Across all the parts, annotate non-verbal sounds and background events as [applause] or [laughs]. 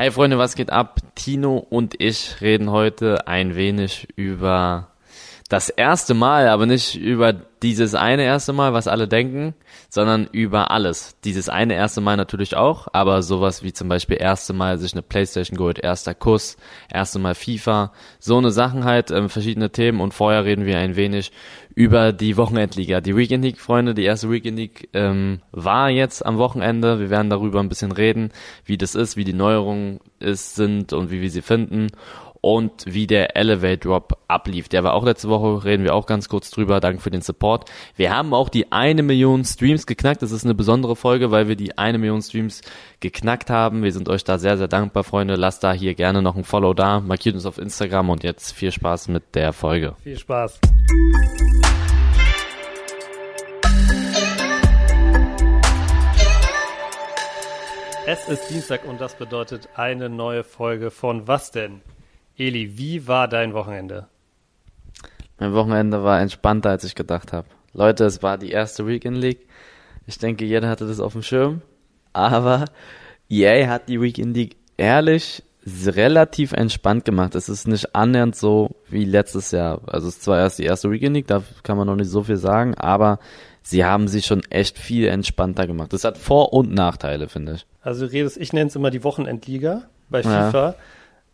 Hey Freunde, was geht ab? Tino und ich reden heute ein wenig über das erste Mal, aber nicht über dieses eine erste Mal, was alle denken, sondern über alles. Dieses eine erste Mal natürlich auch, aber sowas wie zum Beispiel erste Mal sich eine Playstation geholt, erster Kuss, erste Mal FIFA, so eine Sachen halt, ähm, verschiedene Themen und vorher reden wir ein wenig über die Wochenendliga. Die Weekend League, Freunde, die erste Weekend League ähm, war jetzt am Wochenende. Wir werden darüber ein bisschen reden, wie das ist, wie die Neuerungen ist, sind und wie wir sie finden und wie der Elevate Drop ablief. Der war auch letzte Woche, reden wir auch ganz kurz drüber. Danke für den Support. Wir haben auch die eine Million Streams geknackt. Das ist eine besondere Folge, weil wir die eine Million Streams geknackt haben. Wir sind euch da sehr, sehr dankbar, Freunde. Lasst da hier gerne noch ein Follow da. Markiert uns auf Instagram und jetzt viel Spaß mit der Folge. Viel Spaß. Es ist Dienstag und das bedeutet eine neue Folge von Was denn? Eli, wie war dein Wochenende? Mein Wochenende war entspannter, als ich gedacht habe. Leute, es war die erste Weekend League. Ich denke, jeder hatte das auf dem Schirm. Aber EA hat die Weekend League ehrlich relativ entspannt gemacht. Es ist nicht annähernd so wie letztes Jahr. Also es ist zwar erst die erste Weekend League, da kann man noch nicht so viel sagen, aber sie haben sie schon echt viel entspannter gemacht. Das hat Vor- und Nachteile, finde ich. Also redest, ich nenne es immer die Wochenendliga bei FIFA. Ja.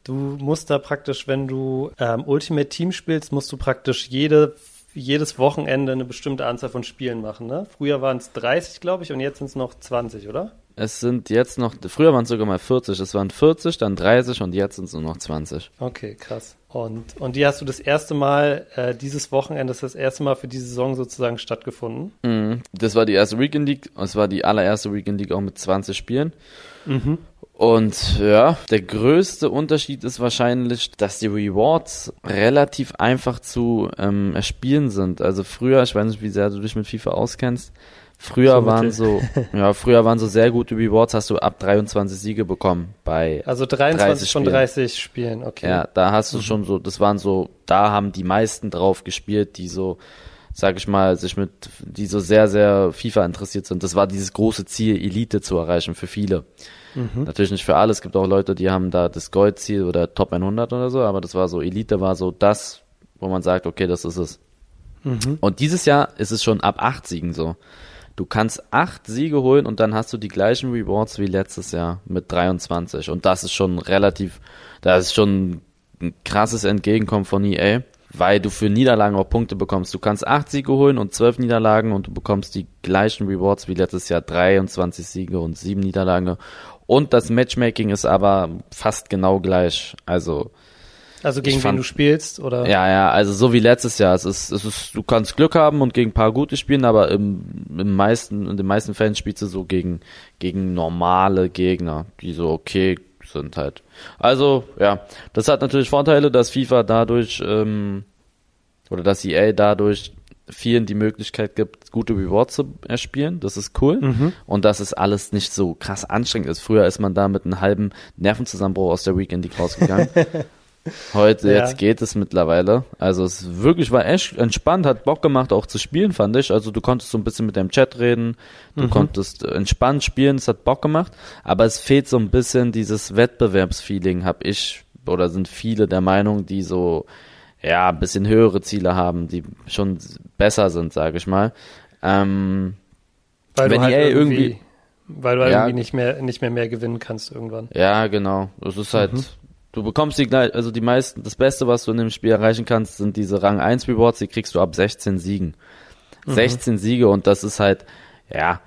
Du musst da praktisch, wenn du ähm, Ultimate Team spielst, musst du praktisch jede, jedes Wochenende eine bestimmte Anzahl von Spielen machen. Ne? Früher waren es 30, glaube ich, und jetzt sind es noch 20, oder? Es sind jetzt noch, früher waren es sogar mal 40. Es waren 40, dann 30 und jetzt sind es nur noch 20. Okay, krass. Und, und die hast du das erste Mal, äh, dieses Wochenende, das ist das erste Mal für die Saison sozusagen stattgefunden? Mhm. Das war die erste Weekend League. Es war die allererste Weekend League auch mit 20 Spielen. Mhm. Und ja, der größte Unterschied ist wahrscheinlich, dass die Rewards relativ einfach zu ähm, erspielen sind. Also früher, ich weiß nicht, wie sehr du dich mit FIFA auskennst, Früher so waren so, [laughs] ja, früher waren so sehr gute Rewards, hast du ab 23 Siege bekommen bei Also 23 von 30 Spielen, okay. Ja, da hast du mhm. schon so, das waren so, da haben die meisten drauf gespielt, die so, sag ich mal, sich mit, die so sehr, sehr FIFA interessiert sind. Das war dieses große Ziel, Elite zu erreichen für viele. Mhm. Natürlich nicht für alle, es gibt auch Leute, die haben da das Gold-Ziel oder Top 100 oder so, aber das war so, Elite war so das, wo man sagt, okay, das ist es. Mhm. Und dieses Jahr ist es schon ab 8 Siegen so. Du kannst acht Siege holen und dann hast du die gleichen Rewards wie letztes Jahr mit 23. Und das ist schon relativ, das ist schon ein krasses Entgegenkommen von EA, weil du für Niederlagen auch Punkte bekommst. Du kannst acht Siege holen und zwölf Niederlagen und du bekommst die gleichen Rewards wie letztes Jahr, 23 Siege und sieben Niederlagen. Und das Matchmaking ist aber fast genau gleich. Also also gegen fand, wen du spielst, oder? Ja, ja, also so wie letztes Jahr. Es ist, es ist, du kannst Glück haben und gegen ein paar gute spielen, aber im, im meisten, in den meisten Fällen spielst du so gegen, gegen normale Gegner, die so okay sind halt. Also, ja, das hat natürlich Vorteile, dass FIFA dadurch, ähm, oder dass EA dadurch vielen die Möglichkeit gibt, gute Rewards zu erspielen. Das ist cool. Mhm. Und dass es alles nicht so krass anstrengend ist. Früher ist man da mit einem halben Nervenzusammenbruch aus der Weekend League rausgegangen. [laughs] Heute, ja. jetzt geht es mittlerweile. Also es wirklich war echt entspannt, hat Bock gemacht auch zu spielen, fand ich. Also du konntest so ein bisschen mit deinem Chat reden, du mhm. konntest entspannt spielen, es hat Bock gemacht. Aber es fehlt so ein bisschen dieses Wettbewerbsfeeling, hab ich, oder sind viele der Meinung, die so, ja, ein bisschen höhere Ziele haben, die schon besser sind, sage ich mal. Ähm, weil wenn du halt irgendwie, irgendwie weil du halt ja, irgendwie nicht mehr, nicht mehr mehr gewinnen kannst irgendwann. Ja, genau. Es ist halt, mhm. Du bekommst die also die meisten, das Beste, was du in dem Spiel erreichen kannst, sind diese Rang 1 Rewards, die kriegst du ab 16 Siegen. Mhm. 16 Siege und das ist halt, ja,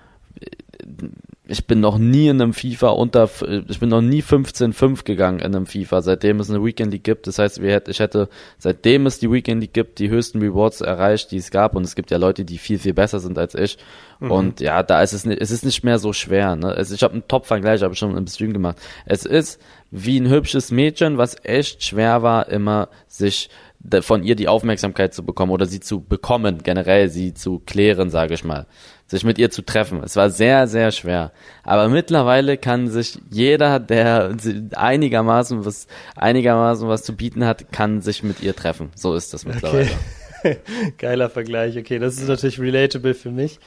ich bin noch nie in einem FIFA unter, ich bin noch nie 15-5 gegangen in einem FIFA, seitdem es eine Weekend League gibt. Das heißt, ich hätte, seitdem es die Weekend League gibt, die höchsten Rewards erreicht, die es gab. Und es gibt ja Leute, die viel, viel besser sind als ich. Mhm. Und ja, da ist es nicht, es ist nicht mehr so schwer. Ne? Also ich habe einen Top-Vergleich, habe ich schon im Stream gemacht. Es ist wie ein hübsches Mädchen, was echt schwer war, immer sich von ihr die Aufmerksamkeit zu bekommen oder sie zu bekommen, generell sie zu klären, sage ich mal, sich mit ihr zu treffen. Es war sehr, sehr schwer. Aber mittlerweile kann sich jeder, der einigermaßen was, einigermaßen was zu bieten hat, kann sich mit ihr treffen. So ist das mittlerweile. Okay. [laughs] Geiler Vergleich. Okay, das ist natürlich relatable für mich.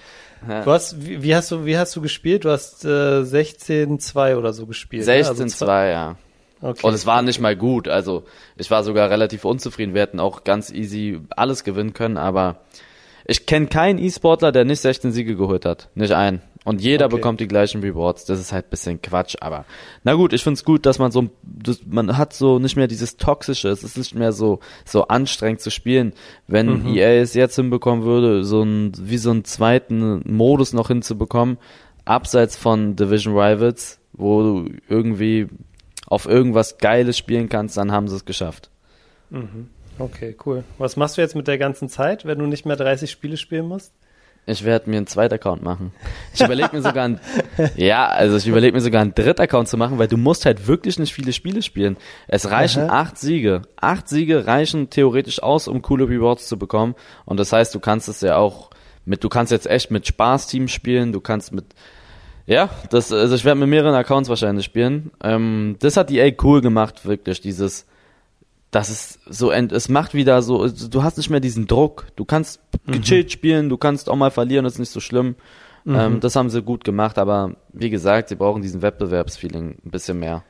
Ja. Du hast, wie, wie, hast du, wie hast du gespielt? Du hast äh, 16-2 oder so gespielt. 16-2, also ja. Okay. Und es war nicht mal gut. Also ich war sogar relativ unzufrieden. Wir hätten auch ganz easy alles gewinnen können, aber ich kenne keinen E-Sportler, der nicht 16 Siege geholt hat. Nicht einen. Und jeder okay. bekommt die gleichen Rewards. Das ist halt bisschen Quatsch, aber na gut, ich find's gut, dass man so, das, man hat so nicht mehr dieses Toxische. Es ist nicht mehr so, so anstrengend zu spielen. Wenn mhm. EA es jetzt hinbekommen würde, so ein, wie so einen zweiten Modus noch hinzubekommen, abseits von Division Rivals, wo du irgendwie auf irgendwas Geiles spielen kannst, dann haben sie es geschafft. Mhm. Okay, cool. Was machst du jetzt mit der ganzen Zeit, wenn du nicht mehr 30 Spiele spielen musst? Ich werde mir einen zweiten Account machen. Ich überlege mir sogar einen, [laughs] ja, also ich überlege mir sogar einen dritten Account zu machen, weil du musst halt wirklich nicht viele Spiele spielen. Es reichen Aha. acht Siege. Acht Siege reichen theoretisch aus, um coole Rewards zu bekommen. Und das heißt, du kannst es ja auch mit, du kannst jetzt echt mit Spaßteam spielen, du kannst mit, ja, das, also ich werde mit mehreren Accounts wahrscheinlich spielen. Ähm, das hat EA cool gemacht, wirklich, dieses, das ist so, es macht wieder so, du hast nicht mehr diesen Druck. Du kannst mhm. gechillt spielen, du kannst auch mal verlieren, das ist nicht so schlimm. Mhm. Ähm, das haben sie gut gemacht, aber wie gesagt, sie brauchen diesen Wettbewerbsfeeling ein bisschen mehr.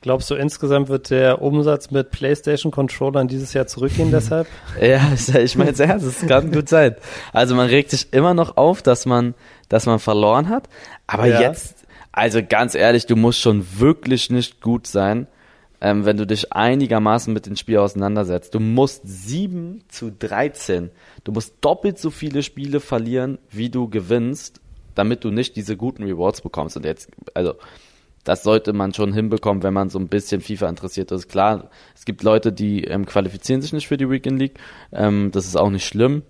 Glaubst du, insgesamt wird der Umsatz mit PlayStation-Controllern dieses Jahr zurückgehen [laughs] deshalb? ja, ich meine es ernst, das kann gut sein. Also man regt sich immer noch auf, dass man, dass man verloren hat, aber ja. jetzt, also ganz ehrlich, du musst schon wirklich nicht gut sein, ähm, wenn du dich einigermaßen mit dem Spiel auseinandersetzt. Du musst 7 zu 13. Du musst doppelt so viele Spiele verlieren, wie du gewinnst, damit du nicht diese guten Rewards bekommst. Und jetzt, also, das sollte man schon hinbekommen, wenn man so ein bisschen FIFA interessiert ist. Klar, es gibt Leute, die ähm, qualifizieren sich nicht für die Weekend League. Ähm, das ist auch nicht schlimm.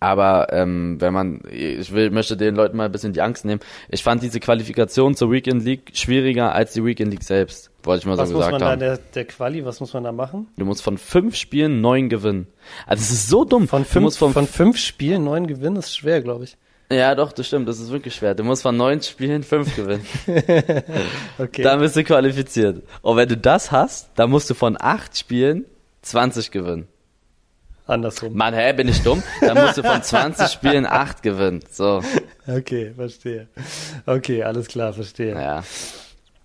Aber ähm, wenn man, ich will, möchte den Leuten mal ein bisschen die Angst nehmen. Ich fand diese Qualifikation zur Weekend League schwieriger als die Weekend League selbst, wollte ich mal was so gesagt haben. Was muss man da, der, der Quali, was muss man da machen? Du musst von fünf Spielen neun gewinnen. Also es ist so dumm. Von fünf, von, von fünf Spielen neun gewinnen ist schwer, glaube ich. Ja, doch, das stimmt, das ist wirklich schwer. Du musst von neun Spielen fünf gewinnen. [laughs] okay. Dann bist du qualifiziert. Und wenn du das hast, dann musst du von acht Spielen 20 gewinnen. Andersrum. Mann, hä, bin ich dumm? Dann musst du von 20 Spielen 8 gewinnen. So. [laughs] Okay, verstehe. Okay, alles klar, verstehe. Ja.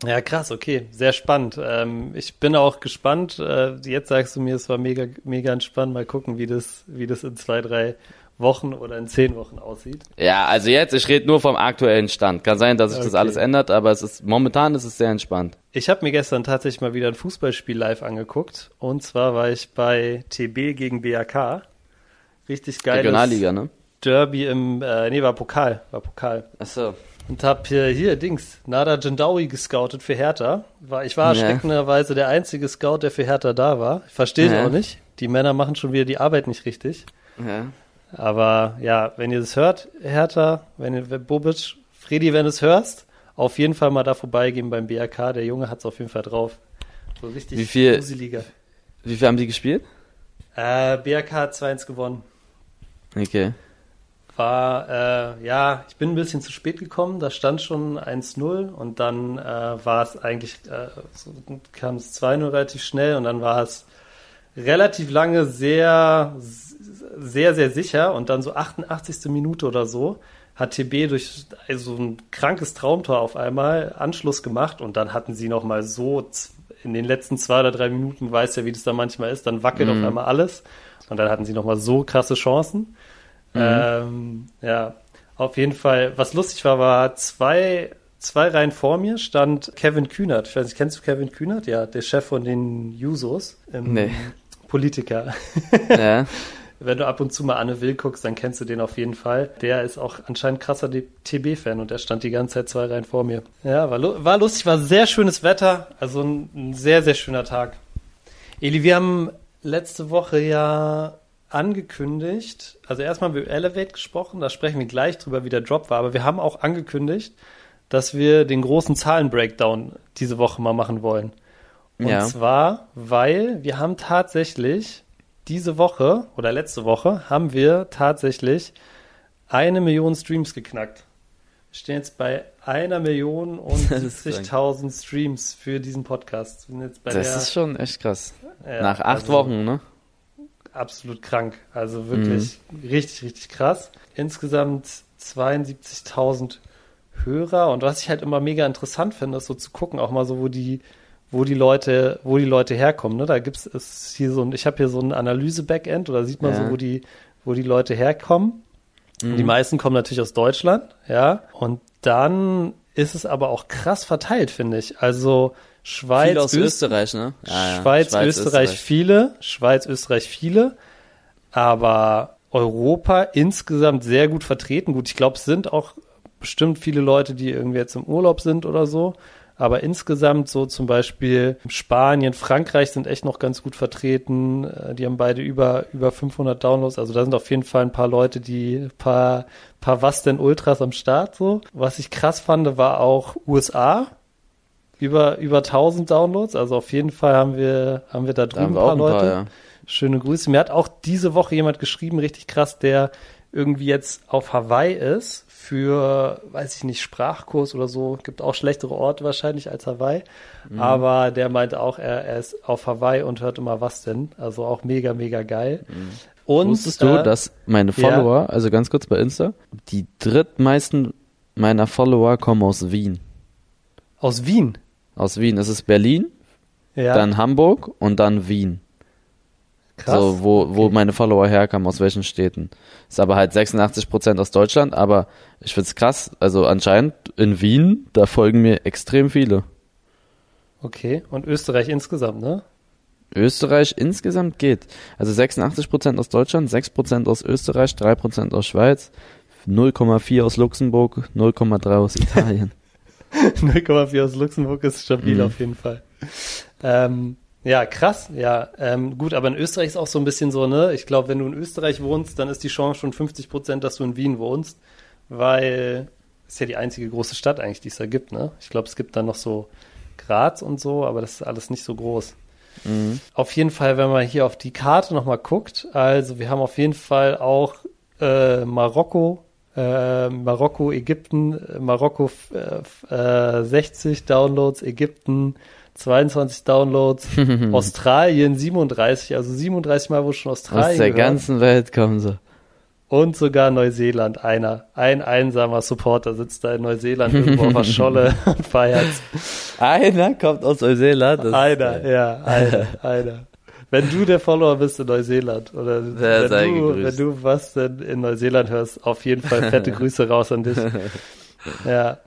Ja, krass, okay, sehr spannend. Ähm, ich bin auch gespannt. Äh, jetzt sagst du mir, es war mega, mega entspannt. Mal gucken, wie das, wie das in zwei, drei Wochen oder in zehn Wochen aussieht. Ja, also jetzt, ich rede nur vom aktuellen Stand. Kann sein, dass sich okay. das alles ändert, aber es ist momentan ist es sehr entspannt. Ich habe mir gestern tatsächlich mal wieder ein Fußballspiel live angeguckt. Und zwar war ich bei TB gegen BAK. Richtig geil. Regionalliga, ne? Derby im, äh, nee, war Pokal, war Pokal. Ach so. Und hab hier, hier, Dings, Nada Jandawi gescoutet für Hertha. War, ich war ja. erschreckenderweise der einzige Scout, der für Hertha da war. Verstehe ich ja. auch nicht. Die Männer machen schon wieder die Arbeit nicht richtig. Ja. Aber ja, wenn ihr das hört, Hertha, wenn ihr Bobic, Freddy, wenn du es hörst, auf jeden Fall mal da vorbeigehen beim BRK. Der Junge hat es auf jeden Fall drauf. So richtig wie viel, gruseliger. Wie viel haben die gespielt? Äh, BRK hat 2-1 gewonnen. Okay. War, äh, ja, ich bin ein bisschen zu spät gekommen, da stand schon 1-0 und dann äh, war es eigentlich, äh, so, kam es 2-0 relativ schnell und dann war es relativ lange sehr, sehr, sehr sicher und dann so 88. Minute oder so hat TB durch also ein krankes Traumtor auf einmal Anschluss gemacht und dann hatten sie noch mal so in den letzten zwei oder drei Minuten, weiß ja, wie das da manchmal ist, dann wackelt mhm. auf einmal alles und dann hatten sie noch mal so krasse Chancen. Mhm. Ähm, ja, auf jeden Fall, was lustig war, war zwei, zwei Reihen vor mir stand Kevin Kühnert. Ich weiß nicht, kennst du Kevin Kühnert? Ja, der Chef von den Jusos. Nee. Politiker. [laughs] Ja. [laughs] Wenn du ab und zu mal Anne Will guckst, dann kennst du den auf jeden Fall. Der ist auch anscheinend krasser TB-Fan und der stand die ganze Zeit zwei Reihen vor mir. Ja, war, war lustig, war sehr schönes Wetter. Also ein, ein sehr, sehr schöner Tag. Eli, wir haben letzte Woche ja angekündigt, also erstmal haben wir über Elevate gesprochen, da sprechen wir gleich drüber, wie der Drop war, aber wir haben auch angekündigt, dass wir den großen Zahlen-Breakdown diese Woche mal machen wollen. Und ja. zwar, weil wir haben tatsächlich diese Woche oder letzte Woche haben wir tatsächlich eine Million Streams geknackt. Wir stehen jetzt bei einer Million [laughs] und 70.000 Streams für diesen Podcast. das der, ist schon echt krass. Ja, Nach acht also Wochen, ne? Absolut krank. Also wirklich mhm. richtig, richtig krass. Insgesamt 72.000 Hörer. Und was ich halt immer mega interessant finde, ist so zu gucken, auch mal so, wo die, wo die Leute, wo die Leute herkommen. Ne? Da gibt's es hier so ein, ich habe hier so ein Analyse-Backend, oder sieht man ja. so, wo die, wo die Leute herkommen. Mhm. Die meisten kommen natürlich aus Deutschland, ja. Und dann ist es aber auch krass verteilt, finde ich. Also Schweiz, viele aus Öst Österreich, ne? Ja, ja. Schweiz, Schweiz Österreich, Österreich viele, Schweiz, Österreich viele, aber Europa insgesamt sehr gut vertreten. Gut, ich glaube, es sind auch bestimmt viele Leute, die irgendwie jetzt im Urlaub sind oder so. Aber insgesamt so zum Beispiel Spanien, Frankreich sind echt noch ganz gut vertreten. Äh, die haben beide über, über 500 Downloads. Also da sind auf jeden Fall ein paar Leute, die paar, paar was denn Ultras am Start so. Was ich krass fand, war auch USA. Über, über 1000 Downloads. Also auf jeden Fall haben wir, haben wir da drüben da ein paar Leute. Paar, ja. Schöne Grüße. Mir hat auch diese Woche jemand geschrieben, richtig krass, der irgendwie jetzt auf Hawaii ist für, weiß ich nicht, Sprachkurs oder so. Gibt auch schlechtere Orte wahrscheinlich als Hawaii. Mhm. Aber der meinte auch, er, er, ist auf Hawaii und hört immer was denn. Also auch mega, mega geil. Mhm. Und, Wusstest du, äh, dass meine Follower, ja. also ganz kurz bei Insta, die drittmeisten meiner Follower kommen aus Wien. Aus Wien? Aus Wien. Es ist Berlin, ja. dann Hamburg und dann Wien. Krass. So, wo, wo okay. meine Follower herkamen, aus welchen Städten. Ist aber halt 86% aus Deutschland, aber ich find's krass. Also anscheinend in Wien, da folgen mir extrem viele. Okay, und Österreich insgesamt, ne? Österreich insgesamt geht. Also 86% aus Deutschland, 6% aus Österreich, 3% aus Schweiz, 0,4 aus Luxemburg, 0,3 aus Italien. [laughs] [laughs] 0,4 aus Luxemburg ist stabil mhm. auf jeden Fall. Ähm, ja, krass, ja. Ähm, gut, aber in Österreich ist auch so ein bisschen so, ne? Ich glaube, wenn du in Österreich wohnst, dann ist die Chance schon 50 Prozent, dass du in Wien wohnst, weil es ist ja die einzige große Stadt eigentlich, die es da gibt, ne? Ich glaube, es gibt dann noch so Graz und so, aber das ist alles nicht so groß. Mhm. Auf jeden Fall, wenn man hier auf die Karte nochmal guckt, also wir haben auf jeden Fall auch äh, Marokko, äh, Marokko, Ägypten, äh, Marokko äh, 60 Downloads, Ägypten 22 Downloads, [laughs] Australien 37, also 37 Mal, wo schon Australien Aus der gehört. ganzen Welt kommen sie. Und sogar Neuseeland, einer. Ein einsamer Supporter sitzt da in Neuseeland irgendwo auf der [laughs] Scholle und feiert. Einer kommt aus Neuseeland? Einer, ja, einer, [laughs] einer. Wenn du der Follower bist in Neuseeland oder wenn du, wenn du was denn in Neuseeland hörst, auf jeden Fall fette [laughs] Grüße raus an dich. Ja.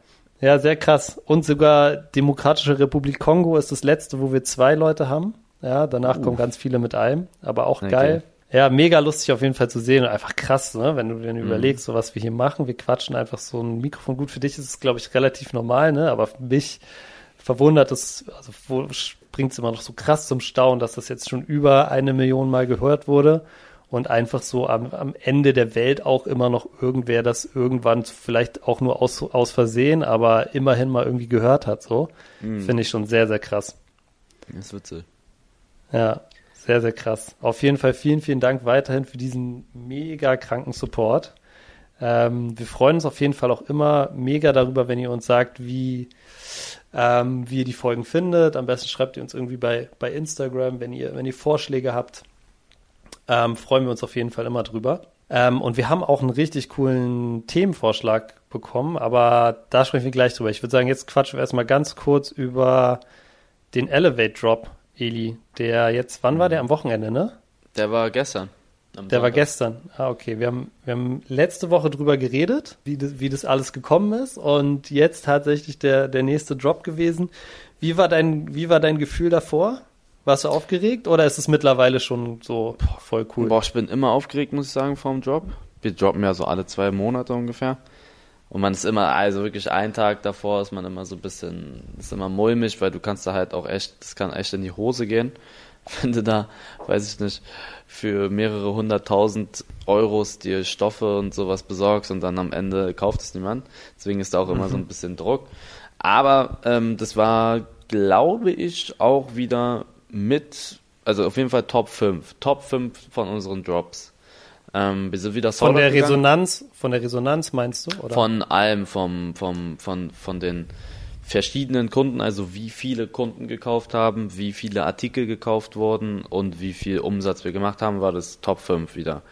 Ja, sehr krass. Und sogar Demokratische Republik Kongo ist das letzte, wo wir zwei Leute haben. Ja, danach uh. kommen ganz viele mit einem, aber auch okay. geil. Ja, mega lustig auf jeden Fall zu sehen und einfach krass, ne? wenn du dir mhm. überlegst, so was wir hier machen. Wir quatschen einfach so ein Mikrofon. Gut, für dich ist es, glaube ich, relativ normal, ne? aber für mich verwundert es, also bringt es immer noch so krass zum Staunen, dass das jetzt schon über eine Million Mal gehört wurde und einfach so am, am Ende der Welt auch immer noch irgendwer das irgendwann vielleicht auch nur aus, aus Versehen, aber immerhin mal irgendwie gehört hat, so. Mhm. Finde ich schon sehr, sehr krass. Das ist witzig. Ja, sehr, sehr krass. Auf jeden Fall vielen, vielen Dank weiterhin für diesen mega kranken Support. Ähm, wir freuen uns auf jeden Fall auch immer mega darüber, wenn ihr uns sagt, wie, ähm, wie ihr die Folgen findet. Am besten schreibt ihr uns irgendwie bei, bei Instagram, wenn ihr, wenn ihr Vorschläge habt. Ähm, freuen wir uns auf jeden Fall immer drüber. Ähm, und wir haben auch einen richtig coolen Themenvorschlag bekommen, aber da sprechen wir gleich drüber. Ich würde sagen, jetzt quatschen wir erstmal ganz kurz über den Elevate Drop, Eli. Der jetzt, wann war der? Am Wochenende, ne? Der war gestern. Der Sonntag. war gestern. Ah, okay. Wir haben, wir haben letzte Woche drüber geredet, wie das, wie das alles gekommen ist und jetzt tatsächlich der, der nächste Drop gewesen. Wie war dein, wie war dein Gefühl davor? Warst du aufgeregt oder ist es mittlerweile schon so voll cool? Boah, ich bin immer aufgeregt, muss ich sagen, vorm Job. Wir droppen ja so alle zwei Monate ungefähr. Und man ist immer, also wirklich einen Tag davor ist man immer so ein bisschen, ist immer mulmig, weil du kannst da halt auch echt, das kann echt in die Hose gehen. Wenn du da, weiß ich nicht, für mehrere hunderttausend Euros dir Stoffe und sowas besorgst und dann am Ende kauft es niemand. Deswegen ist da auch immer so ein bisschen Druck. Aber ähm, das war, glaube ich, auch wieder mit, also auf jeden Fall Top 5. Top 5 von unseren Drops. Ähm, wir sind wieder von der gegangen. Resonanz, von der Resonanz meinst du? Oder? Von allem, vom, vom, von, von den verschiedenen Kunden, also wie viele Kunden gekauft haben, wie viele Artikel gekauft wurden und wie viel Umsatz wir gemacht haben, war das Top 5 wieder.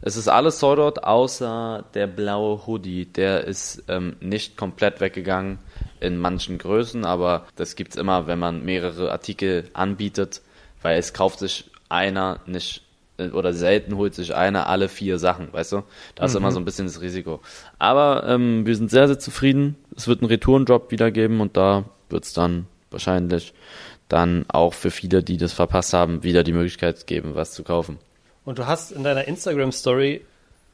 Es ist alles Sold Out, außer der blaue Hoodie. Der ist ähm, nicht komplett weggegangen in manchen Größen, aber das gibt's immer, wenn man mehrere Artikel anbietet, weil es kauft sich einer nicht oder selten holt sich einer alle vier Sachen, weißt du? Da ist mhm. immer so ein bisschen das Risiko. Aber ähm, wir sind sehr, sehr zufrieden. Es wird einen Return-Drop wieder geben und da wird's dann wahrscheinlich dann auch für viele, die das verpasst haben, wieder die Möglichkeit geben, was zu kaufen. Und du hast in deiner Instagram-Story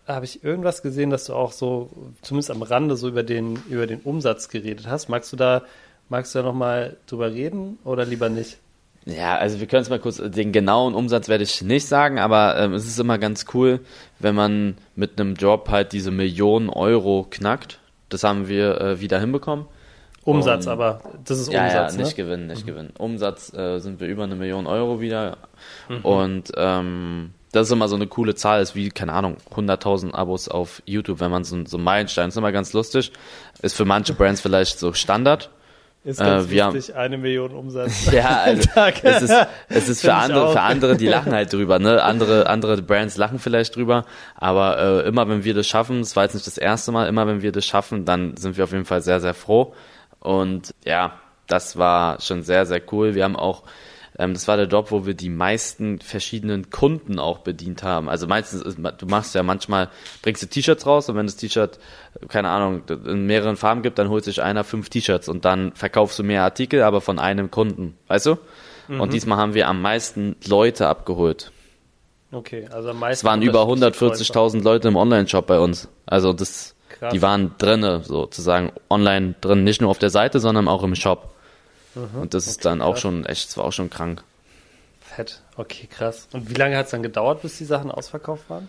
habe ich irgendwas gesehen, dass du auch so, zumindest am Rande, so über den, über den Umsatz geredet hast. Magst du da, magst du da nochmal drüber reden oder lieber nicht? Ja, also wir können es mal kurz, den genauen Umsatz werde ich nicht sagen, aber ähm, es ist immer ganz cool, wenn man mit einem Job halt diese Millionen Euro knackt. Das haben wir äh, wieder hinbekommen. Umsatz, Und, aber das ist ja, Umsatz. Ja, nicht ne? gewinnen, nicht mhm. gewinnen. Umsatz äh, sind wir über eine Million Euro wieder. Mhm. Und ähm, das ist immer so eine coole Zahl, ist wie, keine Ahnung, 100.000 Abos auf YouTube, wenn man so, so einen Meilenstein, ist immer ganz lustig. Ist für manche Brands vielleicht so Standard. Ist ganz äh, wir lustig, haben, eine Million Umsatz. [laughs] ja, also, [laughs] es ist, es ist für andere, für andere, die lachen halt drüber, ne? Andere, andere Brands lachen vielleicht drüber, aber äh, immer wenn wir das schaffen, es war jetzt nicht das erste Mal, immer wenn wir das schaffen, dann sind wir auf jeden Fall sehr, sehr froh. Und ja, das war schon sehr, sehr cool. Wir haben auch ähm, das war der Job, wo wir die meisten verschiedenen Kunden auch bedient haben. Also meistens, ist, du machst ja manchmal, bringst du T-Shirts raus und wenn das T-Shirt, keine Ahnung, in mehreren Farben gibt, dann holt sich einer fünf T-Shirts und dann verkaufst du mehr Artikel, aber von einem Kunden, weißt du? Mhm. Und diesmal haben wir am meisten Leute abgeholt. Okay, also am meisten. Es waren über 140.000 Leute im Online-Shop bei uns. Also das, Krass. die waren drinne, sozusagen online drin, nicht nur auf der Seite, sondern auch im Shop. Mhm, und das okay, ist dann auch schon echt, es war auch schon krank. Fett, okay, krass. Und wie lange hat es dann gedauert, bis die Sachen ausverkauft waren?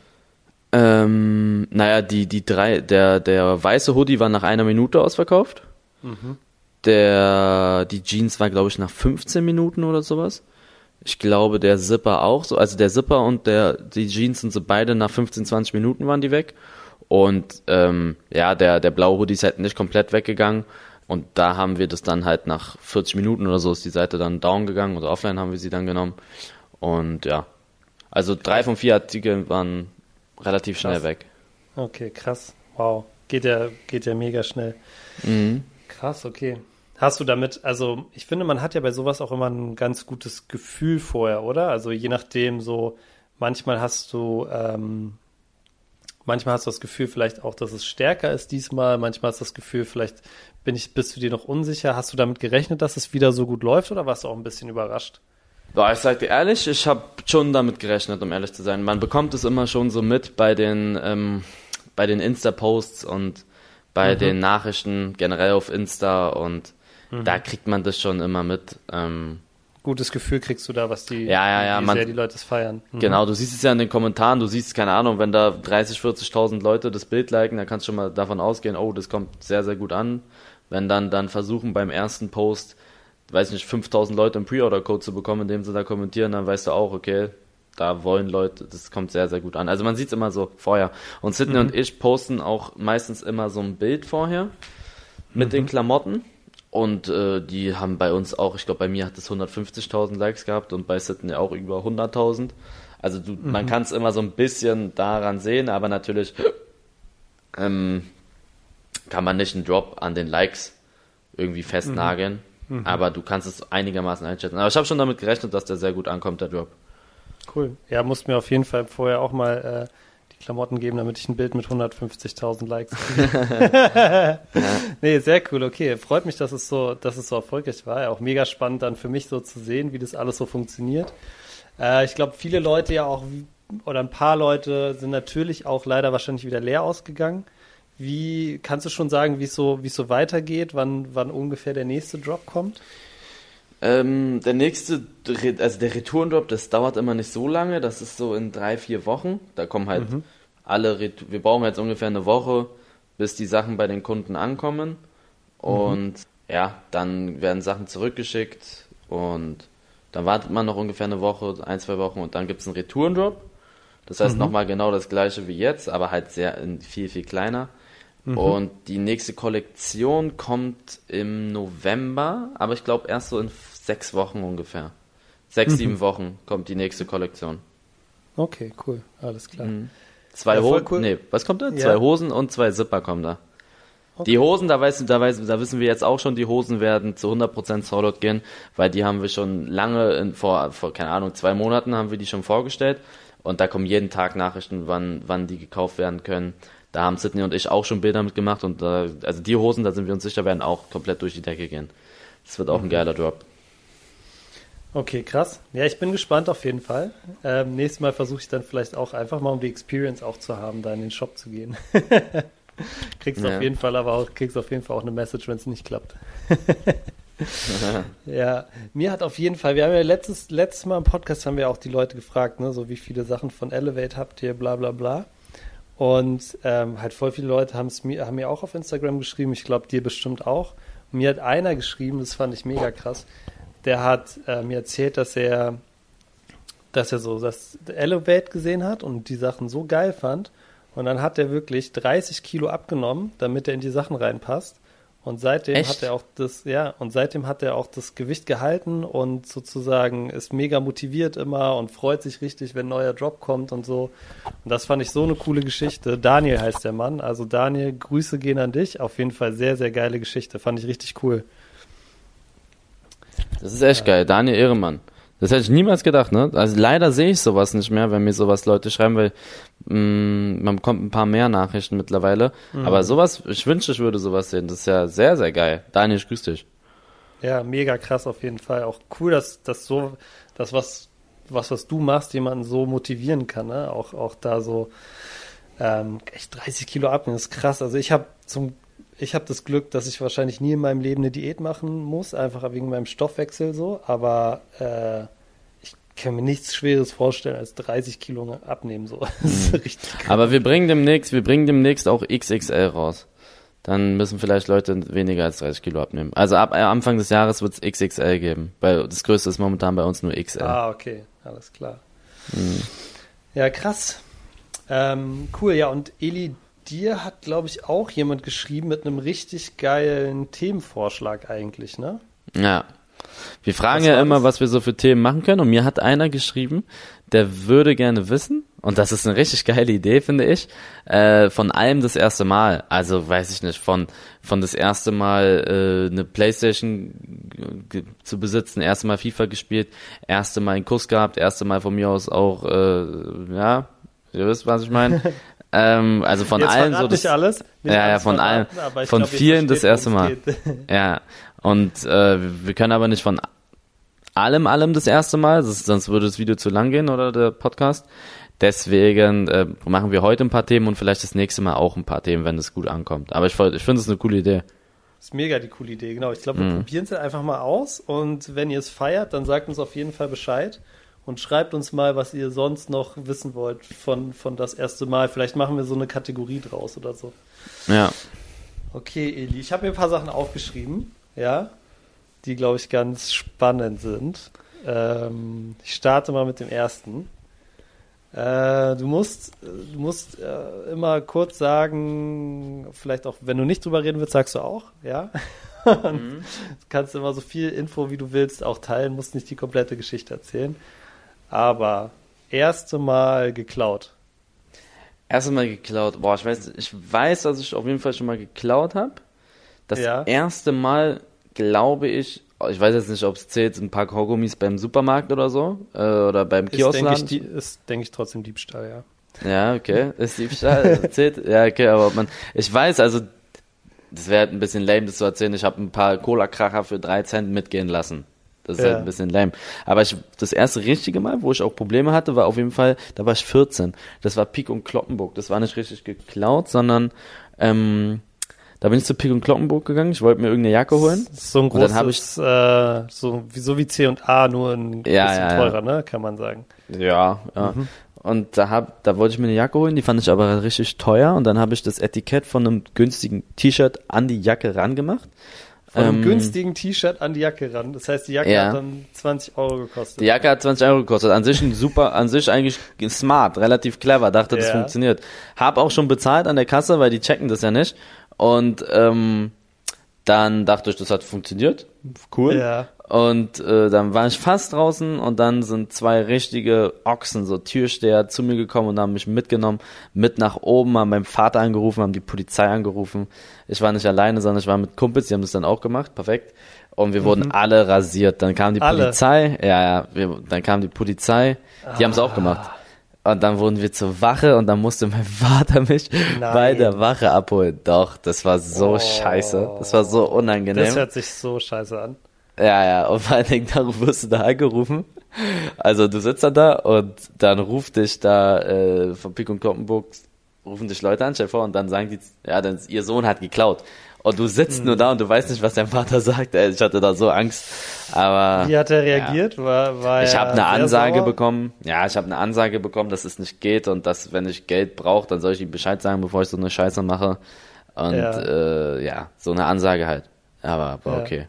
Ähm, naja, die, die drei, der, der weiße Hoodie war nach einer Minute ausverkauft. Mhm. Der, die Jeans war, glaube ich, nach 15 Minuten oder sowas. Ich glaube, der Zipper auch so. Also der Zipper und der, die Jeans sind so beide nach 15, 20 Minuten waren die weg. Und ähm, ja, der, der blaue Hoodie ist halt nicht komplett weggegangen. Und da haben wir das dann halt nach 40 Minuten oder so ist die Seite dann down gegangen oder offline haben wir sie dann genommen. Und ja, also drei von vier Artikeln waren relativ schnell krass. weg. Okay, krass. Wow. Geht ja, geht ja mega schnell. Mhm. Krass, okay. Hast du damit, also ich finde, man hat ja bei sowas auch immer ein ganz gutes Gefühl vorher, oder? Also je nachdem, so manchmal hast du ähm, Manchmal hast du das Gefühl vielleicht auch, dass es stärker ist diesmal. Manchmal hast du das Gefühl, vielleicht bin ich, bist du dir noch unsicher. Hast du damit gerechnet, dass es wieder so gut läuft oder warst du auch ein bisschen überrascht? Boah, ich sag dir ehrlich, ich habe schon damit gerechnet, um ehrlich zu sein. Man bekommt es immer schon so mit bei den, ähm, bei den Insta-Posts und bei mhm. den Nachrichten generell auf Insta und mhm. da kriegt man das schon immer mit. Ähm, gutes Gefühl kriegst du da, was die, ja, ja, ja, wie man, sehr die Leute es feiern. Mhm. Genau, du siehst es ja in den Kommentaren, du siehst, keine Ahnung, wenn da 30, 40.000 Leute das Bild liken, dann kannst du schon mal davon ausgehen, oh, das kommt sehr, sehr gut an. Wenn dann, dann versuchen beim ersten Post, weiß nicht, 5000 Leute einen Pre-Order-Code zu bekommen, indem sie da kommentieren, dann weißt du auch, okay, da wollen Leute, das kommt sehr, sehr gut an. Also man sieht es immer so vorher. Und Sidney mhm. und ich posten auch meistens immer so ein Bild vorher mit mhm. den Klamotten und äh, die haben bei uns auch, ich glaube, bei mir hat es 150.000 Likes gehabt und bei Sydney auch über 100.000. Also du, mhm. man kann es immer so ein bisschen daran sehen, aber natürlich ähm, kann man nicht einen Drop an den Likes irgendwie festnageln. Mhm. Mhm. Aber du kannst es einigermaßen einschätzen. Aber ich habe schon damit gerechnet, dass der sehr gut ankommt, der Drop. Cool. Ja, musst mir auf jeden Fall vorher auch mal äh, Klamotten geben, damit ich ein Bild mit 150.000 Likes [laughs] kriege. Nee, sehr cool, okay. Freut mich, dass es so, dass es so erfolgreich war. Ja, auch mega spannend dann für mich so zu sehen, wie das alles so funktioniert. Äh, ich glaube, viele Leute ja auch, oder ein paar Leute sind natürlich auch leider wahrscheinlich wieder leer ausgegangen. Wie kannst du schon sagen, wie es so, wie es so weitergeht, wann, wann ungefähr der nächste Drop kommt? Ähm, der nächste, also der Return-Drop, das dauert immer nicht so lange, das ist so in drei, vier Wochen. Da kommen halt mhm. alle, Ret wir brauchen jetzt ungefähr eine Woche, bis die Sachen bei den Kunden ankommen. Und mhm. ja, dann werden Sachen zurückgeschickt und dann wartet man noch ungefähr eine Woche, ein, zwei Wochen und dann gibt es einen Return-Drop. Das heißt mhm. nochmal genau das gleiche wie jetzt, aber halt sehr viel, viel kleiner. Mhm. Und die nächste Kollektion kommt im November, aber ich glaube erst so in sechs Wochen ungefähr. Sechs, mhm. sieben Wochen kommt die nächste Kollektion. Okay, cool, alles klar. Mhm. Zwei ja, Hosen, cool. nee, was kommt da? Ja. Zwei Hosen und zwei Zipper kommen da. Okay. Die Hosen, da, weißt, da, weißt, da wissen wir jetzt auch schon, die Hosen werden zu 100% Sold gehen, weil die haben wir schon lange, in, vor, vor, keine Ahnung, zwei Monaten haben wir die schon vorgestellt und da kommen jeden Tag Nachrichten, wann, wann die gekauft werden können. Da haben Sydney und ich auch schon Bilder mitgemacht und da, also die Hosen, da sind wir uns sicher, werden auch komplett durch die Decke gehen. Das wird auch ein mhm. geiler Drop. Okay, krass. Ja, ich bin gespannt auf jeden Fall. Ähm, nächstes Mal versuche ich dann vielleicht auch einfach mal, um die Experience auch zu haben, da in den Shop zu gehen. [laughs] kriegst ja. auf jeden Fall aber auch, kriegst auf jeden Fall auch eine Message, wenn es nicht klappt. [laughs] ja, mir hat auf jeden Fall, wir haben ja letztes, letztes Mal im Podcast haben wir auch die Leute gefragt, ne, so wie viele Sachen von Elevate habt ihr, bla bla bla. Und ähm, halt voll viele Leute haben's mir, haben mir auch auf Instagram geschrieben, ich glaube dir bestimmt auch. Und mir hat einer geschrieben, das fand ich mega krass der hat äh, mir erzählt, dass er, dass er so das Elevate gesehen hat und die Sachen so geil fand. Und dann hat er wirklich 30 Kilo abgenommen, damit er in die Sachen reinpasst. Und seitdem Echt? hat er auch das, ja, und seitdem hat er auch das Gewicht gehalten und sozusagen ist mega motiviert immer und freut sich richtig, wenn ein neuer Drop kommt und so. Und das fand ich so eine coole Geschichte. Daniel heißt der Mann. Also Daniel, Grüße gehen an dich. Auf jeden Fall sehr, sehr geile Geschichte. Fand ich richtig cool. Das ist echt geil. Daniel Ehremann. Das hätte ich niemals gedacht, ne? Also leider sehe ich sowas nicht mehr, wenn mir sowas Leute schreiben, weil mh, mm, man bekommt ein paar mehr Nachrichten mittlerweile. Mhm. Aber sowas, ich wünschte, ich würde sowas sehen. Das ist ja sehr, sehr geil. Daniel, ich grüße dich. Ja, mega krass auf jeden Fall. Auch cool, dass das so, das was, was, was du machst, jemanden so motivieren kann, ne? Auch, auch da so ähm, echt 30 Kilo abnehmen, das ist krass. Also ich habe zum ich habe das Glück, dass ich wahrscheinlich nie in meinem Leben eine Diät machen muss, einfach wegen meinem Stoffwechsel so. Aber äh, ich kann mir nichts Schweres vorstellen als 30 Kilo abnehmen so. [laughs] Mhm. Aber wir bringen demnächst, wir bringen demnächst auch XXL raus. Dann müssen vielleicht Leute weniger als 30 Kilo abnehmen. Also ab äh, Anfang des Jahres wird es XXL geben, weil das Größte ist momentan bei uns nur XL. Ah, okay, alles klar. Mhm. Ja, krass. Ähm, cool, ja, und Eli, dir hat, glaube ich, auch jemand geschrieben mit einem richtig geilen Themenvorschlag eigentlich, ne? Ja. Wir fragen ja immer, das? was wir so für Themen machen können. Und mir hat einer geschrieben, der würde gerne wissen, und das ist eine richtig geile Idee, finde ich, äh, von allem das erste Mal. Also weiß ich nicht, von von das erste Mal äh, eine Playstation zu besitzen, erste Mal FIFA gespielt, erste Mal einen Kuss gehabt, erste Mal von mir aus auch, äh, ja, ihr wisst, was ich meine. [laughs] Ähm, also von Jetzt allen so das, alles. Nicht ja, ja, von allen, von glaub, vielen das erste Mal. [laughs] ja, und äh, wir können aber nicht von allem, allem das erste Mal, das, sonst würde das Video zu lang gehen oder der Podcast. Deswegen äh, machen wir heute ein paar Themen und vielleicht das nächste Mal auch ein paar Themen, wenn es gut ankommt. Aber ich, ich finde es eine coole Idee. Das ist mega die coole Idee, genau. Ich glaube, wir mm. probieren es einfach mal aus und wenn ihr es feiert, dann sagt uns auf jeden Fall Bescheid und schreibt uns mal, was ihr sonst noch wissen wollt von, von das erste Mal. Vielleicht machen wir so eine Kategorie draus oder so. Ja. Okay, Eli, ich habe mir ein paar Sachen aufgeschrieben, ja, die, glaube ich, ganz spannend sind. Ähm, ich starte mal mit dem ersten. Äh, du musst, du musst äh, immer kurz sagen, vielleicht auch, wenn du nicht drüber reden willst, sagst du auch, ja. [laughs] mhm. kannst immer so viel Info, wie du willst, auch teilen, musst nicht die komplette Geschichte erzählen aber erste Mal geklaut. Erste Mal geklaut. Boah, ich weiß, ich weiß, dass ich auf jeden Fall schon mal geklaut habe. Das ja. erste Mal, glaube ich, ich weiß jetzt nicht, ob es zählt, ein paar Kaugummis beim Supermarkt oder so äh, oder beim Kioskladen. Ist, denke ich, ist, denke ich, trotzdem Diebstahl, ja. Ja, okay, ist Diebstahl, zählt, ja, okay, aber man, ich weiß, also, das wäre ein bisschen lame, das zu erzählen, ich habe ein paar Cola-Kracher für drei Cent mitgehen lassen. Das ist ja. halt ein bisschen lame. Aber ich, das erste richtige Mal, wo ich auch Probleme hatte, war auf jeden Fall, da war ich 14. Das war Pik und Kloppenburg. Das war nicht richtig geklaut, sondern ähm, da bin ich zu Pik und Kloppenburg gegangen. Ich wollte mir irgendeine Jacke holen. So ein großes, ich, äh, so, wie, so wie C und A, nur ein ja, bisschen ja, teurer, ne? Kann man sagen. Ja, ja. Mhm. Und da hab, da wollte ich mir eine Jacke holen, die fand ich aber richtig teuer. Und dann habe ich das Etikett von einem günstigen T-Shirt an die Jacke rangemacht von einem ähm, günstigen T-Shirt an die Jacke ran. Das heißt, die Jacke ja. hat dann 20 Euro gekostet. Die Jacke hat 20 Euro gekostet. An sich ein super, an sich eigentlich smart, relativ clever. Dachte, das funktioniert. Hab auch schon bezahlt an der Kasse, weil die checken das ja nicht. Und ähm, dann dachte ich, das hat funktioniert. Cool. Ja. Und äh, dann war ich fast draußen und dann sind zwei richtige Ochsen, so Türsteher, zu mir gekommen und haben mich mitgenommen, mit nach oben, haben meinen Vater angerufen, haben die Polizei angerufen. Ich war nicht alleine, sondern ich war mit Kumpels, die haben das dann auch gemacht, perfekt. Und wir mhm. wurden alle rasiert. Dann kam die alle. Polizei, ja, ja, wir, dann kam die Polizei, die ah. haben es auch gemacht. Und dann wurden wir zur Wache und dann musste mein [laughs] Vater mich Nein. bei der Wache abholen. Doch, das war so oh. scheiße. Das war so unangenehm. Das hört sich so scheiße an. Ja, ja, und vor allen Dingen, darum wirst du da angerufen. Also du sitzt dann da und dann ruft dich da äh, von Pik und Kloppenburg, rufen dich Leute an, stell vor, und dann sagen die, ja, denn ihr Sohn hat geklaut. Und du sitzt mhm. nur da und du weißt nicht, was dein Vater sagt. Ich hatte da so Angst. Aber wie hat er reagiert? Ja. War, war ich habe eine Ansage sauer? bekommen. Ja, ich habe eine Ansage bekommen, dass es nicht geht und dass wenn ich Geld brauche, dann soll ich ihm Bescheid sagen, bevor ich so eine Scheiße mache. Und ja, äh, ja so eine Ansage halt. Aber, aber ja. okay.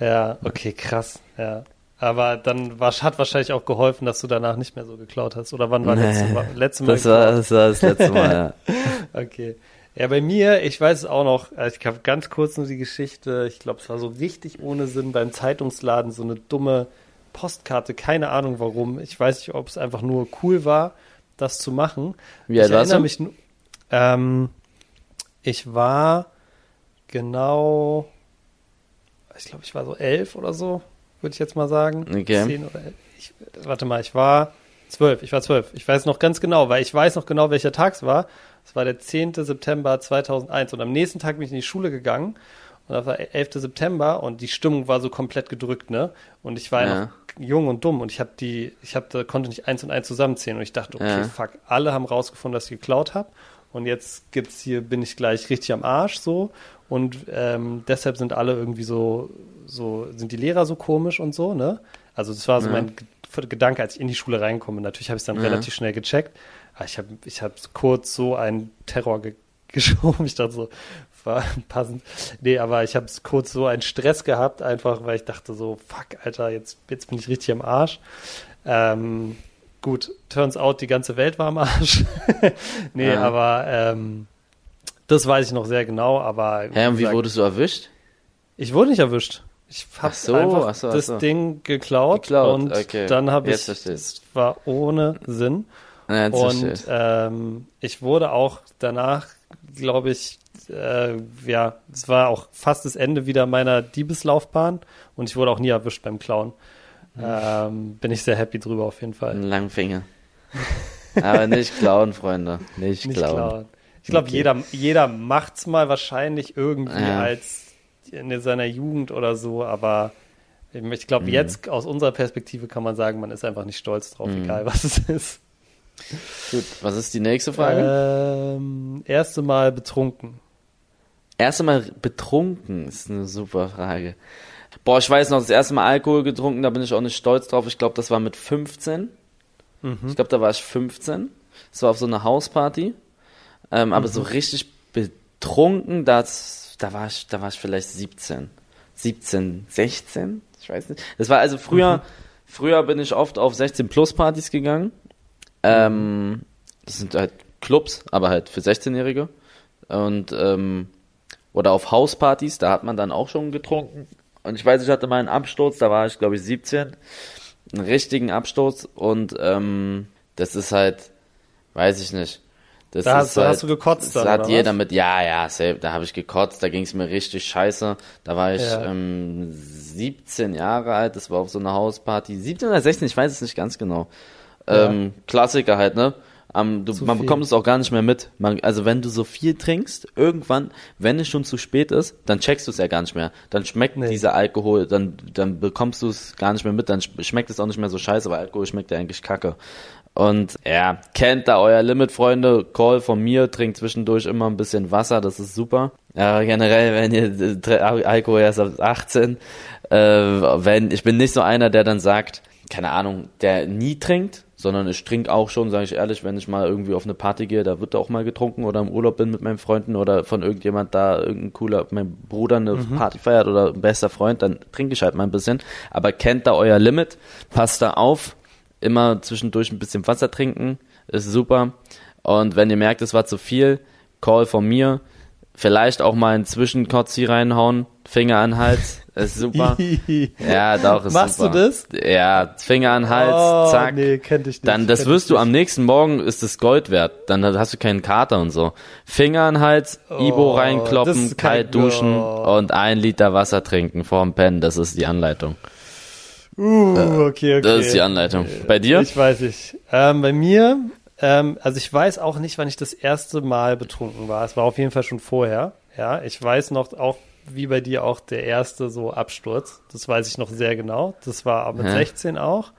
Ja, okay, krass. Ja. Aber dann war, hat wahrscheinlich auch geholfen, dass du danach nicht mehr so geklaut hast. Oder wann war nee, letzte, Mal, letzte Mal? Das war, das war das letzte Mal, ja. [laughs] okay. Ja, bei mir, ich weiß es auch noch, also ich habe ganz kurz nur die Geschichte, ich glaube, es war so richtig ohne Sinn beim Zeitungsladen, so eine dumme Postkarte, keine Ahnung warum. Ich weiß nicht, ob es einfach nur cool war, das zu machen. Wie alt ich warst du? Mich, ähm, ich war genau, ich glaube, ich war so elf oder so, würde ich jetzt mal sagen. Okay. Zehn oder elf. Ich, warte mal, ich war zwölf, ich war zwölf. Ich weiß noch ganz genau, weil ich weiß noch genau, welcher Tag es war. Es war der 10. September 2001 und am nächsten Tag bin ich in die Schule gegangen und das war 11. September und die Stimmung war so komplett gedrückt, ne? Und ich war ja. noch jung und dumm und ich habe die, ich habe konnte nicht eins und eins zusammenzählen und ich dachte, okay, ja. fuck, alle haben rausgefunden, dass ich geklaut habe und jetzt gibt's hier, bin ich gleich richtig am Arsch so und ähm, deshalb sind alle irgendwie so, so sind die Lehrer so komisch und so, ne? Also das war so ja. mein Gedanke, als ich in die Schule reinkomme. Natürlich habe ich es dann relativ schnell gecheckt Ah, ich habe ich hab kurz so einen Terror ge [laughs] geschoben. Ich dachte so, war passend. Nee, aber ich habe kurz so einen Stress gehabt, einfach weil ich dachte so, fuck, Alter, jetzt, jetzt bin ich richtig am Arsch. Ähm, gut, turns out, die ganze Welt war am Arsch. [laughs] nee, ja. aber ähm, das weiß ich noch sehr genau, aber. Hä, und wie wurdest du erwischt? Ich wurde nicht erwischt. Ich habe so, einfach so, das so. Ding geklaut, geklaut und okay. dann habe ich, es war ohne Sinn. Ja, und ähm, ich wurde auch danach, glaube ich, äh, ja, es war auch fast das Ende wieder meiner Diebeslaufbahn und ich wurde auch nie erwischt beim Klauen. Mhm. Ähm, bin ich sehr happy drüber auf jeden Fall. Langfinger. [laughs] Aber nicht klauen, Freunde. Nicht, nicht klauen. klauen. Ich glaube, okay. jeder, jeder macht's mal wahrscheinlich irgendwie ja. als in seiner Jugend oder so, aber ich glaube, mhm. jetzt aus unserer Perspektive kann man sagen, man ist einfach nicht stolz drauf, mhm. egal was es ist. Gut, was ist die nächste Frage? Ähm, erste Mal betrunken. Erste Mal betrunken ist eine super Frage. Boah, ich weiß noch, das erste Mal Alkohol getrunken, da bin ich auch nicht stolz drauf. Ich glaube, das war mit 15. Mhm. Ich glaube, da war ich 15. Das war auf so einer Hausparty. Ähm, mhm. Aber so richtig betrunken, das, da war ich, da war ich vielleicht 17. 17, 16? Ich weiß nicht. Das war also früher, mhm. früher bin ich oft auf 16 Plus Partys gegangen. Ähm, das sind halt Clubs, aber halt für 16-Jährige. Und ähm, oder auf Hauspartys, da hat man dann auch schon getrunken. Und ich weiß, ich hatte mal einen Absturz, da war ich glaube ich 17. Einen richtigen Absturz und ähm, das ist halt, weiß ich nicht. Das da, hast, halt, hast, du gekotzt das dann, hat jeder was? mit, ja, ja, safe, da habe ich gekotzt, da ging es mir richtig scheiße. Da war ich ja. ähm, 17 Jahre alt, das war auf so einer Hausparty. 17 oder 16, ich weiß es nicht ganz genau. Ähm, Klassiker halt, ne? Um, du, man viel. bekommt es auch gar nicht mehr mit. Man, also wenn du so viel trinkst, irgendwann, wenn es schon zu spät ist, dann checkst du es ja gar nicht mehr. Dann schmeckt nee. dieser Alkohol, dann, dann bekommst du es gar nicht mehr mit, dann schmeckt es auch nicht mehr so scheiße, weil Alkohol schmeckt ja eigentlich kacke. Und ja, kennt da euer Limit, Freunde. Call von mir, trinkt zwischendurch immer ein bisschen Wasser, das ist super. Ja, generell, wenn ihr äh, Alkohol erst ab 18, äh, wenn, ich bin nicht so einer, der dann sagt, keine Ahnung, der nie trinkt, sondern ich trinke auch schon, sage ich ehrlich, wenn ich mal irgendwie auf eine Party gehe, da wird auch mal getrunken oder im Urlaub bin mit meinen Freunden oder von irgendjemand da, irgendein cooler, mein Bruder eine mhm. Party feiert oder ein bester Freund, dann trinke ich halt mal ein bisschen. Aber kennt da euer Limit, passt da auf, immer zwischendurch ein bisschen Wasser trinken, ist super. Und wenn ihr merkt, es war zu viel, Call von mir, vielleicht auch mal einen Zwischenkotz hier reinhauen, Finger an Hals, [laughs] ist super. [laughs] ja, doch, ist Machst super. du das? Ja, Finger an Hals, oh, zack. Nee, kenn ich nicht. Dann, das wirst du nicht. am nächsten Morgen, ist es Gold wert. Dann hast du keinen Kater und so. Finger an Hals, Ibo Oh, reinkloppen, das kann kalt duschen oh. und ein Liter Wasser trinken vorm Pennen. Das ist die Anleitung. Uh, okay, okay. Das ist die Anleitung. Bei dir? Ich weiß nicht. Ähm, bei mir, ähm, also ich weiß auch nicht, wann ich das erste Mal betrunken war. Es war auf jeden Fall schon vorher. Ja, ich weiß noch auch, wie bei dir auch der erste so Absturz. Das weiß ich noch sehr genau. Das war mit Hä? 16 auch.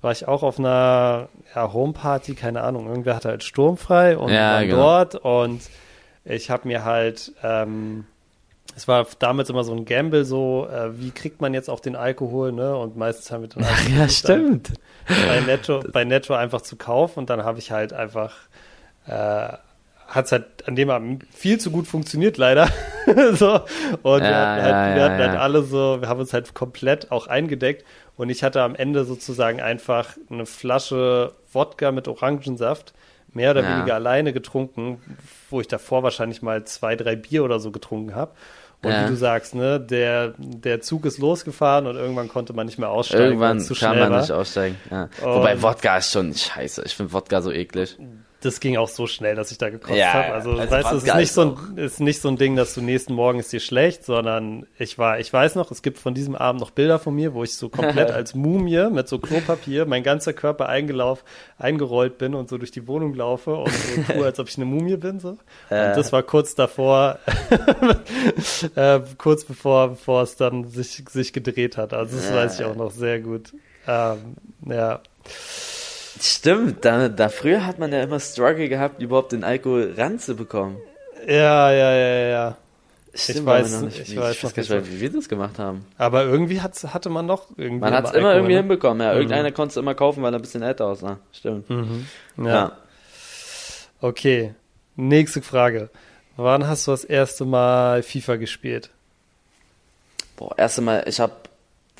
War ich auch auf einer ja, Homeparty, keine Ahnung. Irgendwer hatte halt sturmfrei und Ja, war genau. dort und ich habe mir halt ähm, es war damals immer so ein Gamble, so, äh, wie kriegt man jetzt auch den Alkohol, ne? Und meistens haben wir dann einfach Ja, stimmt. bei Netto, bei Netto einfach zu kaufen und dann habe ich halt einfach, äh, hat es halt an dem Abend viel zu gut funktioniert, leider. [laughs] so. Und wir Ja, hatten, halt, ja, wir ja, hatten halt ja. alle so, wir haben uns halt komplett auch eingedeckt und ich hatte am Ende sozusagen einfach eine Flasche Wodka mit Orangensaft mehr oder weniger alleine getrunken, wo ich davor wahrscheinlich mal zwei, drei Bier oder so getrunken habe. Und Ja. wie du sagst, ne, der, der Zug ist losgefahren und irgendwann konnte man nicht mehr aussteigen. Irgendwann zu kann man war. nicht aussteigen. Ja. Wobei Wodka ist schon scheiße. Ich finde Wodka so eklig. Das ging auch so schnell, dass ich da gekotzt Ja, habe. Also, also weißt du, es ist nicht, so ein, ist nicht so ein Ding, dass du nächsten Morgen ist dir schlecht, sondern ich war, ich weiß noch, es gibt von diesem Abend noch Bilder von mir, wo ich so komplett [laughs] als Mumie mit so Klopapier, mein ganzer Körper eingelaufen, eingerollt bin und so durch die Wohnung laufe und so [laughs] tue, als ob ich eine Mumie bin, so. Und das war kurz davor, [laughs] äh, kurz bevor, bevor es dann sich, sich gedreht hat. Also, das Ja. weiß ich auch noch sehr gut. Ähm, ja. Stimmt, da, da früher hat man ja immer Struggle gehabt, überhaupt den Alkohol ranzubekommen. Ja, ja, ja, ja. Stimmt, weiß- weil wir noch nicht, ich wie, weiß ich noch weiß gar nicht, wie wir das gemacht haben. Aber irgendwie hat's, hatte man doch irgendwie. Man hat es immer Alkohol, irgendwie ne? hinbekommen. Ja, irgendeiner konnte es immer kaufen, weil er ein bisschen älter aussah. Stimmt. Mhm. Ja. Ja. Okay. Nächste Frage. Wann hast du das erste Mal FIFA gespielt? Boah, erste Mal, ich habe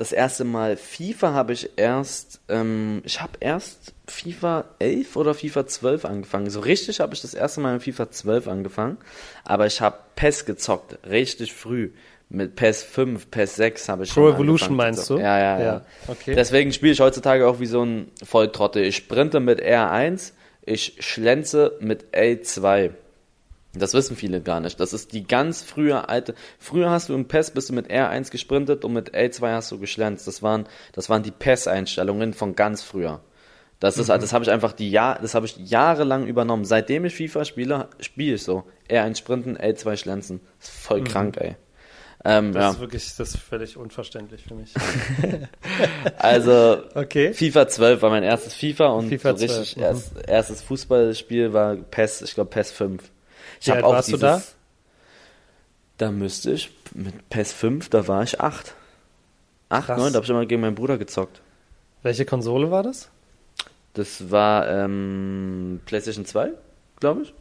das erste Mal FIFA habe ich erst, ähm, ich habe erst FIFA 11 oder FIFA 12 angefangen. So richtig habe ich das erste Mal mit FIFA 12 angefangen, aber ich habe PES gezockt, richtig früh. Mit PES 5, PES 6 habe ich Pro schon Evolution meinst du? Ja, ja, ja. Ja, okay. Deswegen spiele ich heutzutage auch wie so ein Volltrottel. Ich sprinte mit R1, ich schlenze mit L2. Das wissen viele gar nicht. Das ist die ganz frühe alte. Früher hast du im PES bist du mit R1 gesprintet und mit L2 hast du geschlänzt. Das waren, das waren die PES-Einstellungen von ganz früher. Das ist, das habe ich einfach die Jahr, das habe ich jahrelang übernommen. Seitdem ich FIFA spiele, spiele ich so. R1 sprinten, L2 schlänzen. Das ist voll krank, ey. Ähm, Das ja. ist wirklich, das ist völlig unverständlich für mich. [laughs] Also [laughs] Okay. FIFA 12 war mein erstes FIFA und FIFA so richtig 12, mhm. erst, erstes Fußballspiel war PES, ich glaube PES 5. Ich Wie hab alt auch warst du dieses, da? müsste ich mit PES 5, da war ich 8. 8, Krass. 9, da habe ich immer gegen meinen Bruder gezockt. Welche Konsole war das? Das war ähm, PlayStation 2, glaube ich.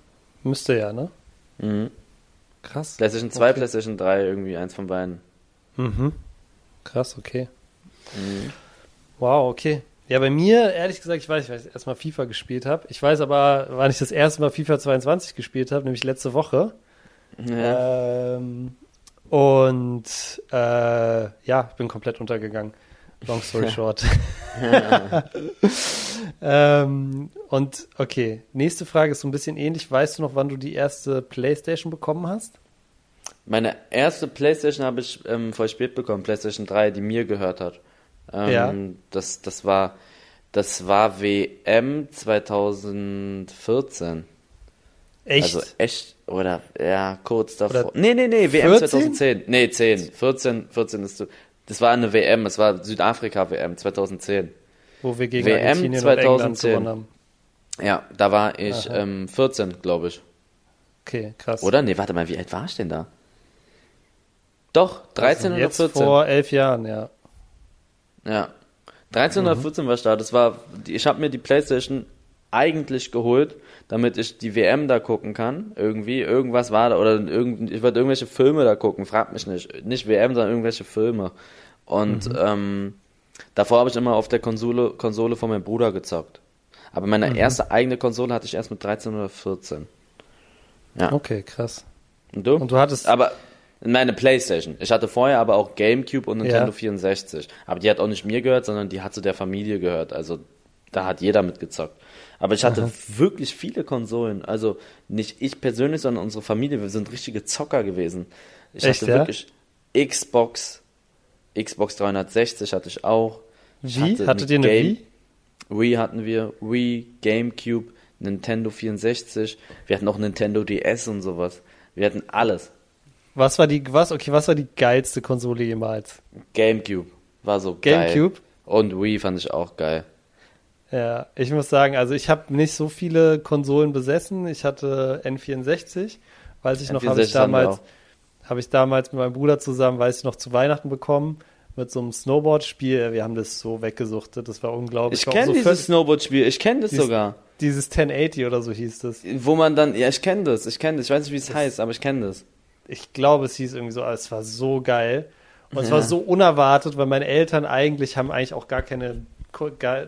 Müsste ja, ne? Mhm. Krass. PlayStation 2, Okay. PlayStation 3, irgendwie eins von beiden. Mhm. Krass, okay. Mhm. Wow, okay. Ja, bei mir, ehrlich gesagt, ich weiß, weil ich erstmal FIFA gespielt habe. Ich weiß aber, wann ich das erste Mal FIFA 22 gespielt habe, nämlich letzte Woche. Ja. Ähm, und äh, ja, ich bin komplett untergegangen. Long story short. [laughs] ähm, und okay, nächste Frage ist so ein bisschen ähnlich. Weißt du noch, wann du die erste Playstation bekommen hast? Meine erste Playstation habe ich ähm, voll spät bekommen, Playstation 3, die mir gehört hat. Ähm, Ja. Das, das war, das war WM 2014. Echt? Also echt, oder, ja, kurz davor. Oder nee, nee, nee, WM 14? 2010. Nee, 10. 14, 14 ist so. Das war eine WM, es war Südafrika-WM 2010. Wo wir gegen WM Argentinien und England 2010. gewonnen haben. Ja, da war ich ähm, 14, glaube ich. Okay, krass. Oder? Nee, warte mal, wie alt war ich denn da? Doch, 13 oder Jetzt 14. vor elf Jahren, ja. Ja. 13 oder 14 war ich da. Das war, ich habe mir die Playstation eigentlich geholt, damit ich die WM da gucken kann. Irgendwie, irgendwas war da. Oder irgend, ich wollte irgendwelche Filme da gucken, frag mich nicht. Nicht WM, sondern irgendwelche Filme. Und ähm, davor habe ich immer auf der Konsole, Konsole von meinem Bruder gezockt. Aber meine erste eigene Konsole hatte ich erst mit 13 oder 14. Ja. Okay, krass. Und du? Und du hattest, Aber Meine Playstation. Ich hatte vorher aber auch Gamecube und Nintendo ja. 64. Aber die hat auch nicht mir gehört, sondern die hat zu der Familie gehört. Also da hat jeder mitgezockt. Aber ich hatte Aha. wirklich viele Konsolen. Also nicht ich persönlich, sondern unsere Familie. Wir sind richtige Zocker gewesen. Ich Echt, hatte ja? wirklich Xbox, Xbox 360 hatte ich auch. Ich Wie? Hatte Hattet ihr eine Game, Wii? Wii hatten wir, Wii, Gamecube, Nintendo 64. Wir hatten auch Nintendo DS und sowas. Wir hatten alles. Was war die, was, okay, was war die geilste Konsole jemals? Gamecube. War so Gamecube? geil. Und Wii fand ich auch geil. Ja, ich muss sagen, also ich habe nicht so viele Konsolen besessen. Ich hatte N64, weiß ich noch, habe ich damals, habe ich damals mit meinem Bruder zusammen, weiß ich noch, zu Weihnachten bekommen mit so einem Snowboard-Spiel. Wir haben das so weggesuchtet, das war unglaublich. Ich kenne so dieses Snowboard-Spiel, ich kenne das dieses, sogar. Dieses 1080 oder so hieß das. Wo man dann, ja, ich kenne das, ich kenne das, ich weiß nicht, wie es heißt, aber ich kenne das. Ich glaube, es hieß irgendwie so, es war so geil. Und ja. es war so unerwartet, weil meine Eltern eigentlich haben eigentlich auch gar keine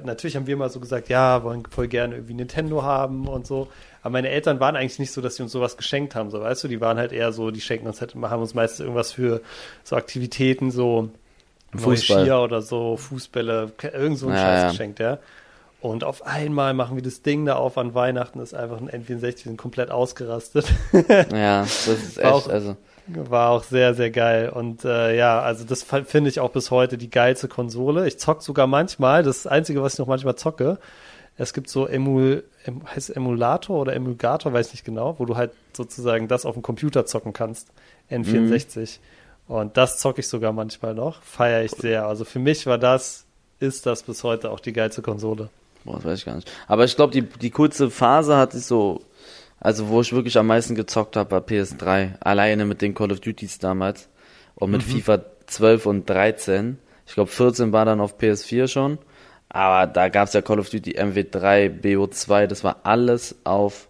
natürlich haben wir mal so gesagt, ja, wollen voll gerne irgendwie Nintendo haben und so. Aber meine Eltern waren eigentlich nicht so, dass sie uns sowas geschenkt haben, so weißt du, die waren halt eher so, die schenken uns halt, haben uns meistens irgendwas für so Aktivitäten, so Fußball. Skier oder so, Fußbälle, irgend so ein ja, Scheiß ja. geschenkt, ja. Und auf einmal machen wir das Ding da auf an Weihnachten, ist einfach ein N64, wir sind komplett ausgerastet. [laughs] ja, das ist echt, auch, also. War auch sehr, sehr geil. Und äh, ja, also das finde ich auch bis heute die geilste Konsole. Ich zock sogar manchmal, das, Einzige, was ich noch manchmal zocke, es gibt so Emul, em, heißt Emulator oder Emulgator, weiß nicht genau, wo du halt sozusagen das auf dem Computer zocken kannst. N64. Mhm. Und das zocke ich sogar manchmal noch. Feiere ich sehr. Also für mich war das, ist das bis heute auch die geilste Konsole. Boah, das weiß ich gar nicht. Aber ich glaube, die, die kurze Phase hatte ich so also wo ich wirklich am meisten gezockt habe, war PS3. Alleine mit den Call of Duties damals. Und mit mhm. FIFA 12 und 13. Ich glaube 14 war dann auf PS4 schon. Aber da gab es ja Call of Duty MW3, BO2, das war alles auf,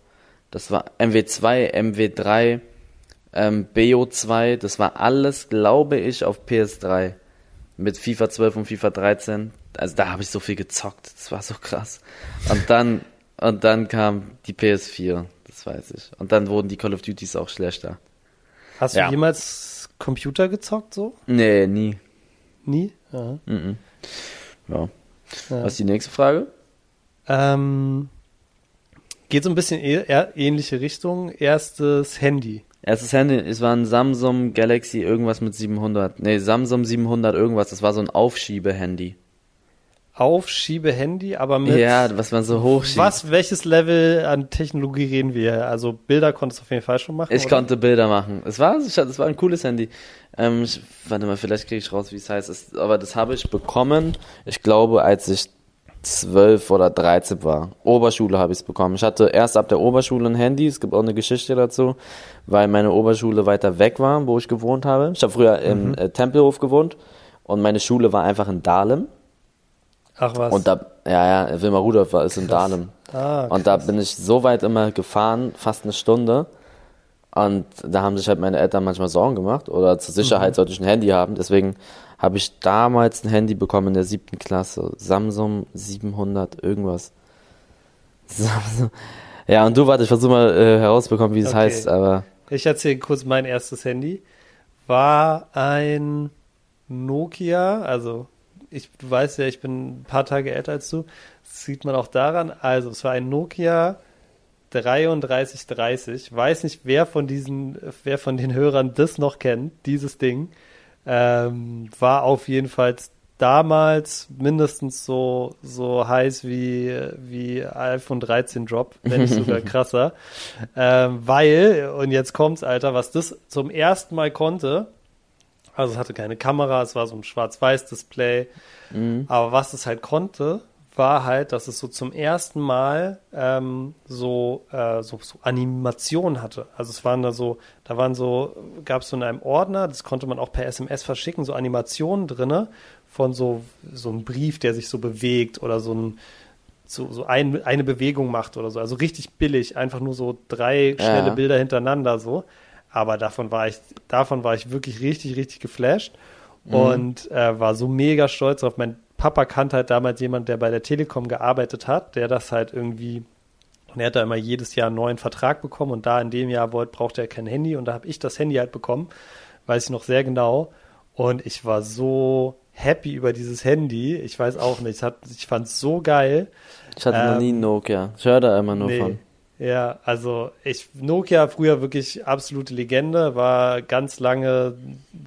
das war MW2, MW3, ähm, BO2, das war alles, glaube ich, auf PS3. Mit FIFA 12 und FIFA 13. Also da habe ich so viel gezockt, das war so krass. Und dann, und dann kam die PS4 weiß ich. Und dann wurden die Call of Duties auch schlechter. Hast ja. du jemals Computer gezockt so? Nee, nie. Nie? Ja. Mhm. ja. ja. Was ist die nächste Frage? Ähm, geht so ein bisschen e ähnliche Richtung. Erstes Handy. Erstes Handy, es war ein Samsung Galaxy irgendwas mit 700. Nee, Samsung 700 irgendwas. Das war so ein Aufschiebe-Handy. Aufschiebe-Handy, aber mit. Ja, was man so hochschiebt. Was, welches Level an Technologie reden wir? Also Bilder konntest du auf jeden Fall schon machen. Ich oder? konnte Bilder machen. Es war, es war ein cooles Handy. Ähm, ich, warte mal, vielleicht kriege ich raus, wie es heißt. Es, aber das habe ich bekommen, ich glaube, als ich zwölf oder dreizehn war. Oberschule habe ich es bekommen. Ich hatte erst ab der Oberschule ein Handy. Es gibt auch eine Geschichte dazu, weil meine Oberschule weiter weg war, wo ich gewohnt habe. Ich habe früher im mhm. äh, Tempelhof gewohnt und meine Schule war einfach in Dahlem. Ach was. Und da, ja, ja, Wilma Rudolph war, ist in Dahlem. Ah, und da bin ich so weit immer gefahren, fast eine Stunde. Und da haben sich halt meine Eltern manchmal Sorgen gemacht. Oder zur Sicherheit mhm. sollte ich ein Handy haben. Deswegen habe ich damals ein Handy bekommen in der siebten Klasse. Samsung 700 irgendwas. [laughs] Samsung. Ja, und du, warte, ich versuche mal äh, herausbekommen, wie es okay. heißt, aber. Ich erzähle kurz mein erstes Handy. War ein Nokia, also ich, du weißt ja, ich bin ein paar Tage älter als du. Das sieht man auch daran. Also, es war ein Nokia 3330. Weiß nicht, wer von diesen, wer von den Hörern das noch kennt, dieses Ding. Ähm, war auf jeden Fall damals mindestens so, so heiß wie, wie iPhone 13 Drop, wenn nicht sogar [laughs] krasser. ähm, weil, und jetzt kommt's, Alter, was das zum ersten Mal konnte, also es hatte keine Kamera, es war so ein Schwarz-Weiß-Display. Mhm. Aber was es halt konnte, war halt, dass es so zum ersten Mal ähm, so, äh, so, so Animationen hatte. Also es waren da so, da waren so, gab es so in einem Ordner, das konnte man auch per SMS verschicken, so Animationen drinne von so, so einem Brief, der sich so bewegt oder so ein, so, so ein, eine Bewegung macht oder so. Also richtig billig, einfach nur so drei schnelle ja. Bilder hintereinander so. Aber davon war ich, davon war ich wirklich richtig, richtig geflasht mhm. und äh, war so mega stolz drauf. Mein Papa kannte halt damals jemand, der bei der Telekom gearbeitet hat, der das halt irgendwie und er hat da immer jedes Jahr einen neuen Vertrag bekommen und da in dem Jahr wollte, brauchte er kein Handy und da habe ich das Handy halt bekommen, weiß ich noch sehr genau. Und ich war so happy über dieses Handy. Ich weiß auch nicht. Ich fand es so geil. Ich hatte ähm, noch nie ähm, Nokia. Ich höre da immer nur nee. von. Ja, also ich Nokia früher wirklich absolute Legende, war ganz lange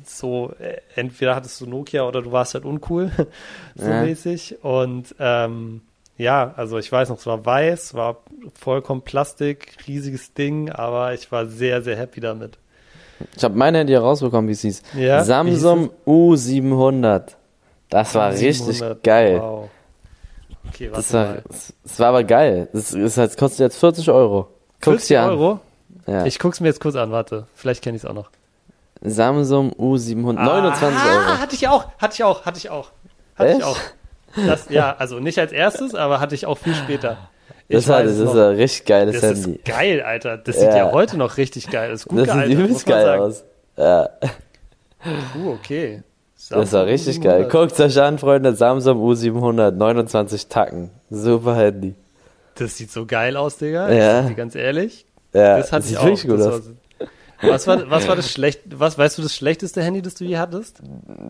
so, äh, entweder hattest du Nokia oder du warst halt uncool, [laughs] so ja. mäßig. Und ähm, ja, also ich weiß noch, es war weiß, war vollkommen Plastik, riesiges Ding, aber ich war sehr, sehr happy damit. Ich habe mein Handy herausbekommen, wie es hieß. Ja, Samsung U700. Das war U700, richtig geil. Wow. Okay, das war, das war aber geil. Das, das heißt, kostet jetzt 40 Euro. Guck's 40 Euro? Ja. Ich guck's mir jetzt kurz an, warte. Vielleicht kenne ich es auch noch. Samsung U700, ah, 29 Euro. hatte ich auch, hatte ich auch, hatte ich auch. Hatte Echt? ich auch. Das, ja, also nicht als erstes, aber hatte ich auch viel später. Ich das, war, das ist ein richtig geiles das Handy. Das ist geil, Alter. Das sieht ja heute noch richtig geil aus. Das gealtert, sieht übelst geil sagen. aus. Ja. Uh, okay. Samsung das war richtig U700. geil. Guckt euch an, Freunde. Samsung U700, 29 Tacken. Super Handy. Das sieht so geil aus, Digga. Ja. Ganz ehrlich. Ja, das, hat das sieht wirklich gut aus. Was war, was war das schlecht, was, weißt du das schlechteste Handy, das du je hattest?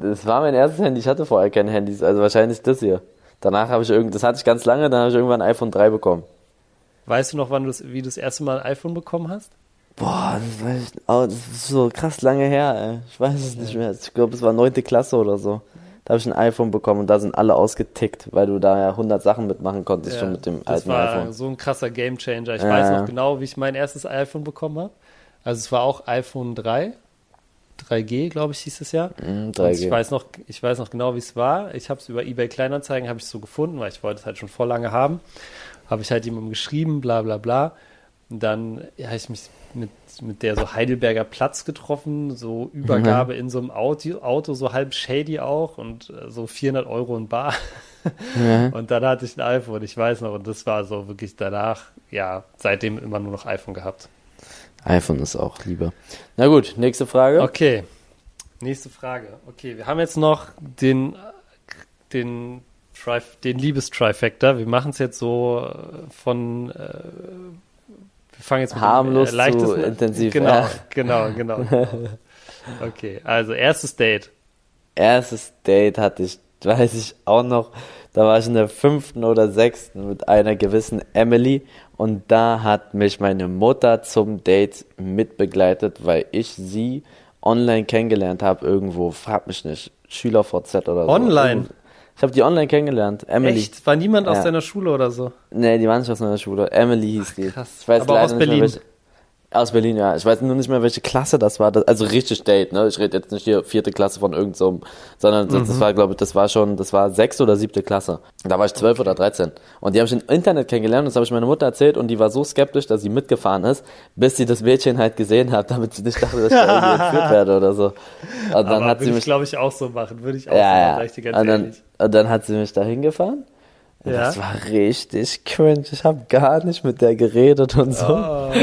Das war mein erstes Handy. Ich hatte vorher keine Handys. Also wahrscheinlich das hier. Danach habe ich irgend, das hatte ich ganz lange, dann habe ich irgendwann ein iPhone 3 bekommen. Weißt du noch, wann du wie du das erste Mal ein iPhone bekommen hast? Boah, das, weiß ich, oh, das ist so krass lange her, ey. Ich weiß es nicht mehr. Ich glaube, es war neunte Klasse oder so. Da habe ich ein iPhone bekommen und da sind alle ausgetickt, weil du da ja 100 Sachen mitmachen konntest ja, schon mit dem alten iPhone. Das war so ein krasser Gamechanger. Ich ja. weiß noch genau, wie ich mein erstes iPhone bekommen habe. Also es war auch iPhone 3. 3G, glaube ich, hieß es ja. Mm, 3G. ich weiß noch, ich weiß noch genau, wie es war. Ich habe es über eBay Kleinanzeigen habe ich so gefunden, weil ich wollte es halt schon vor lange haben. Habe ich halt jemandem geschrieben, bla bla bla. Dann ja, habe ich mich mit, mit der so Heidelberger Platz getroffen, so Übergabe mhm. in so einem Auto, Auto, so halb shady auch und äh, so 400 Euro in Bar. Mhm. Und dann hatte ich ein iPhone, ich weiß noch, und das war so wirklich danach, ja, seitdem immer nur noch iPhone gehabt iPhone ist auch lieber. Na gut, nächste Frage. Okay. Nächste Frage. Okay, wir haben jetzt noch den, den, den Liebes-Trifecta. Wir machen es jetzt so äh, von, äh, wir fangen jetzt mit Harmlos dem, äh, zu intensiv. Genau, ja. genau, genau. [laughs] Okay, also erstes Date. Erstes Date hatte ich, weiß ich auch noch, da war ich in der fünften oder sechsten mit einer gewissen Emily und da hat mich meine Mutter zum Date mitbegleitet, weil ich sie online kennengelernt habe irgendwo. Frag mich nicht. SchülerVZ oder so. Online? Ich habe die online kennengelernt. Emily. Echt? War niemand ja. aus deiner Schule oder so? Nee, die waren nicht aus meiner Schule. Emily hieß Ach, die. Krass. Ich weiß Aber aus Berlin. Mehr, aus Berlin, ja. Ich weiß nur nicht mehr, welche Klasse das war. also richtig Date, ne? Ich rede jetzt nicht hier vierte Klasse von irgendeinem, so, sondern das, mhm. das war, glaube ich, das war schon, das war sechste oder siebte Klasse. Da war ich zwölf oder dreizehn. Und die habe ich im Internet kennengelernt, das habe ich meiner Mutter erzählt und die war so skeptisch, dass sie mitgefahren ist, bis sie das Mädchen halt gesehen hat, [laughs] damit sie nicht dachte, dass ich da irgendwie entführt werde oder so. Und dann Aber hat sie mich, glaube ich, auch so machen. Würde ich auch ja, so machen, ja. und dann, und dann hat sie mich da hingefahren ja. Das war richtig cringe. Ich habe gar nicht mit der geredet und so. Oh. [laughs]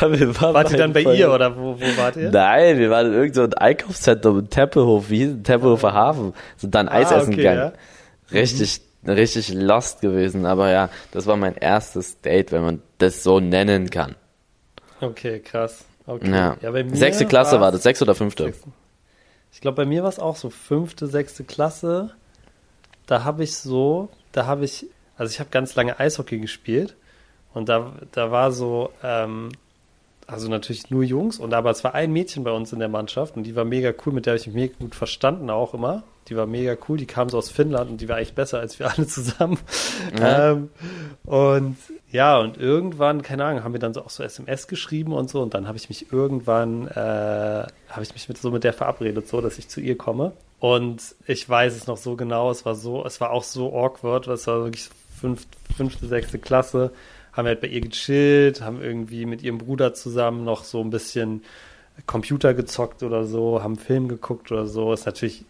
war wart ihr dann bei ihr oder wo, wo wart ihr? Nein, wir waren in irgendeinem so Einkaufszentrum in Tempelhof, wie hieß Tempelhofer Hafen. Sind dann Eis ah, essen okay, gegangen. Ja. Richtig, mhm. richtig lost gewesen. Aber ja, das war mein erstes Date, wenn man das so nennen kann. Okay, krass. Okay. Ja. ja Sechste Klasse war das, sechste oder fünfte? Ich glaube, bei mir war es auch so fünfte, sechste Klasse. Da habe ich so, da habe ich, also ich habe ganz lange Eishockey gespielt und da, da war so, ähm, also natürlich nur Jungs und aber es war ein Mädchen bei uns in der Mannschaft und die war mega cool, mit der habe ich mich mega gut verstanden auch immer. Die war mega cool, die kam so aus Finnland und die war echt besser als wir alle zusammen. Ja. Ähm, und ja, und irgendwann, keine Ahnung, haben wir dann so auch so SMS geschrieben und so und dann habe ich mich irgendwann, äh, habe ich mich mit, so mit der verabredet, so, dass ich zu ihr komme. Und ich weiß es noch so genau, es war so, es war auch so awkward, es war wirklich fünf, fünfte, sechste Klasse, haben wir halt bei ihr gechillt, haben irgendwie mit ihrem Bruder zusammen noch so ein bisschen Computer gezockt oder so, haben Film geguckt oder so. Ist natürlich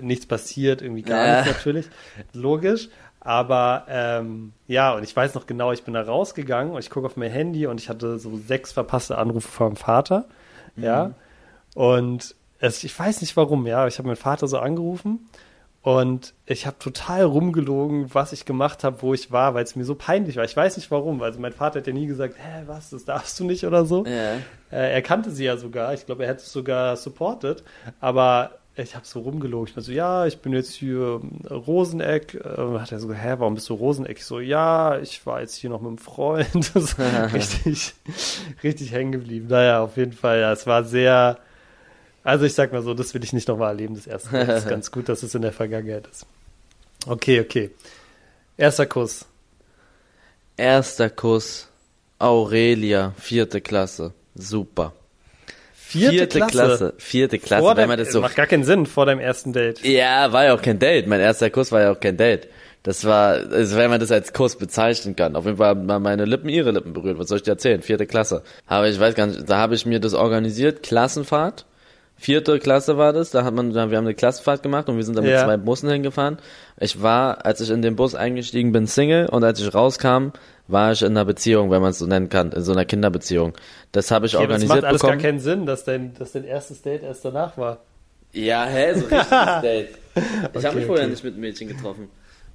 nichts passiert, irgendwie gar ja. nichts natürlich, logisch. Aber ähm, ja, und ich weiß noch genau, ich bin da rausgegangen und ich gucke auf mein Handy und ich hatte so sechs verpasste Anrufe vom Vater. Mhm. Ja. Und es, ich weiß nicht warum, ja. Ich habe meinen Vater so angerufen Und ich habe total rumgelogen, was ich gemacht habe, wo ich war, weil es mir so peinlich war. Ich weiß nicht warum. Also mein Vater hat ja nie gesagt, hä, was, das darfst du nicht oder so. Ja. Äh, er kannte sie ja sogar. Ich glaube, er hätte es sogar supported. Aber ich habe so rumgelogen. Ich war so, ja, ich bin jetzt hier Roseneck. Äh, hat er so, hä, warum bist du Roseneck? Ich so, ja, ich war jetzt hier noch mit einem Freund. [laughs] Das ist [laughs] richtig, richtig hängen geblieben. Naja, auf jeden Fall, ja, es war sehr also ich sag mal so, das will ich nicht nochmal erleben, das erste Mal. Das ist [laughs] ganz gut, dass es in der Vergangenheit ist. Okay, okay. Erster Kuss. Erster Kuss. Aurelia, vierte Klasse. Super. Vierte, vierte Klasse. Klasse. Vierte Klasse, vor wenn man das so. Macht gar keinen Sinn vor deinem ersten Date. Ja, war ja auch kein Date. Mein erster Kuss war ja auch kein Date. Das war, also wenn man das als Kuss bezeichnen kann. Auf jeden Fall haben meine Lippen ihre Lippen berührt. Was soll ich dir erzählen? Vierte Klasse. Aber ich weiß gar nicht, da habe ich mir das organisiert. Klassenfahrt vierte Klasse war das, da hat man, wir haben eine Klassenfahrt gemacht und wir sind da mit ja. zwei Bussen hingefahren. Ich war, als ich in den Bus eingestiegen bin, Single und als ich rauskam, war ich in einer Beziehung, wenn man es so nennen kann, in so einer Kinderbeziehung. Das habe ich okay, organisiert bekommen. Das macht alles bekommen. gar keinen Sinn, dass dein, dass dein erstes Date erst danach war. Ja, hä, so [laughs] richtiges Date. Ich okay, habe mich vorher nicht mit einem Mädchen getroffen.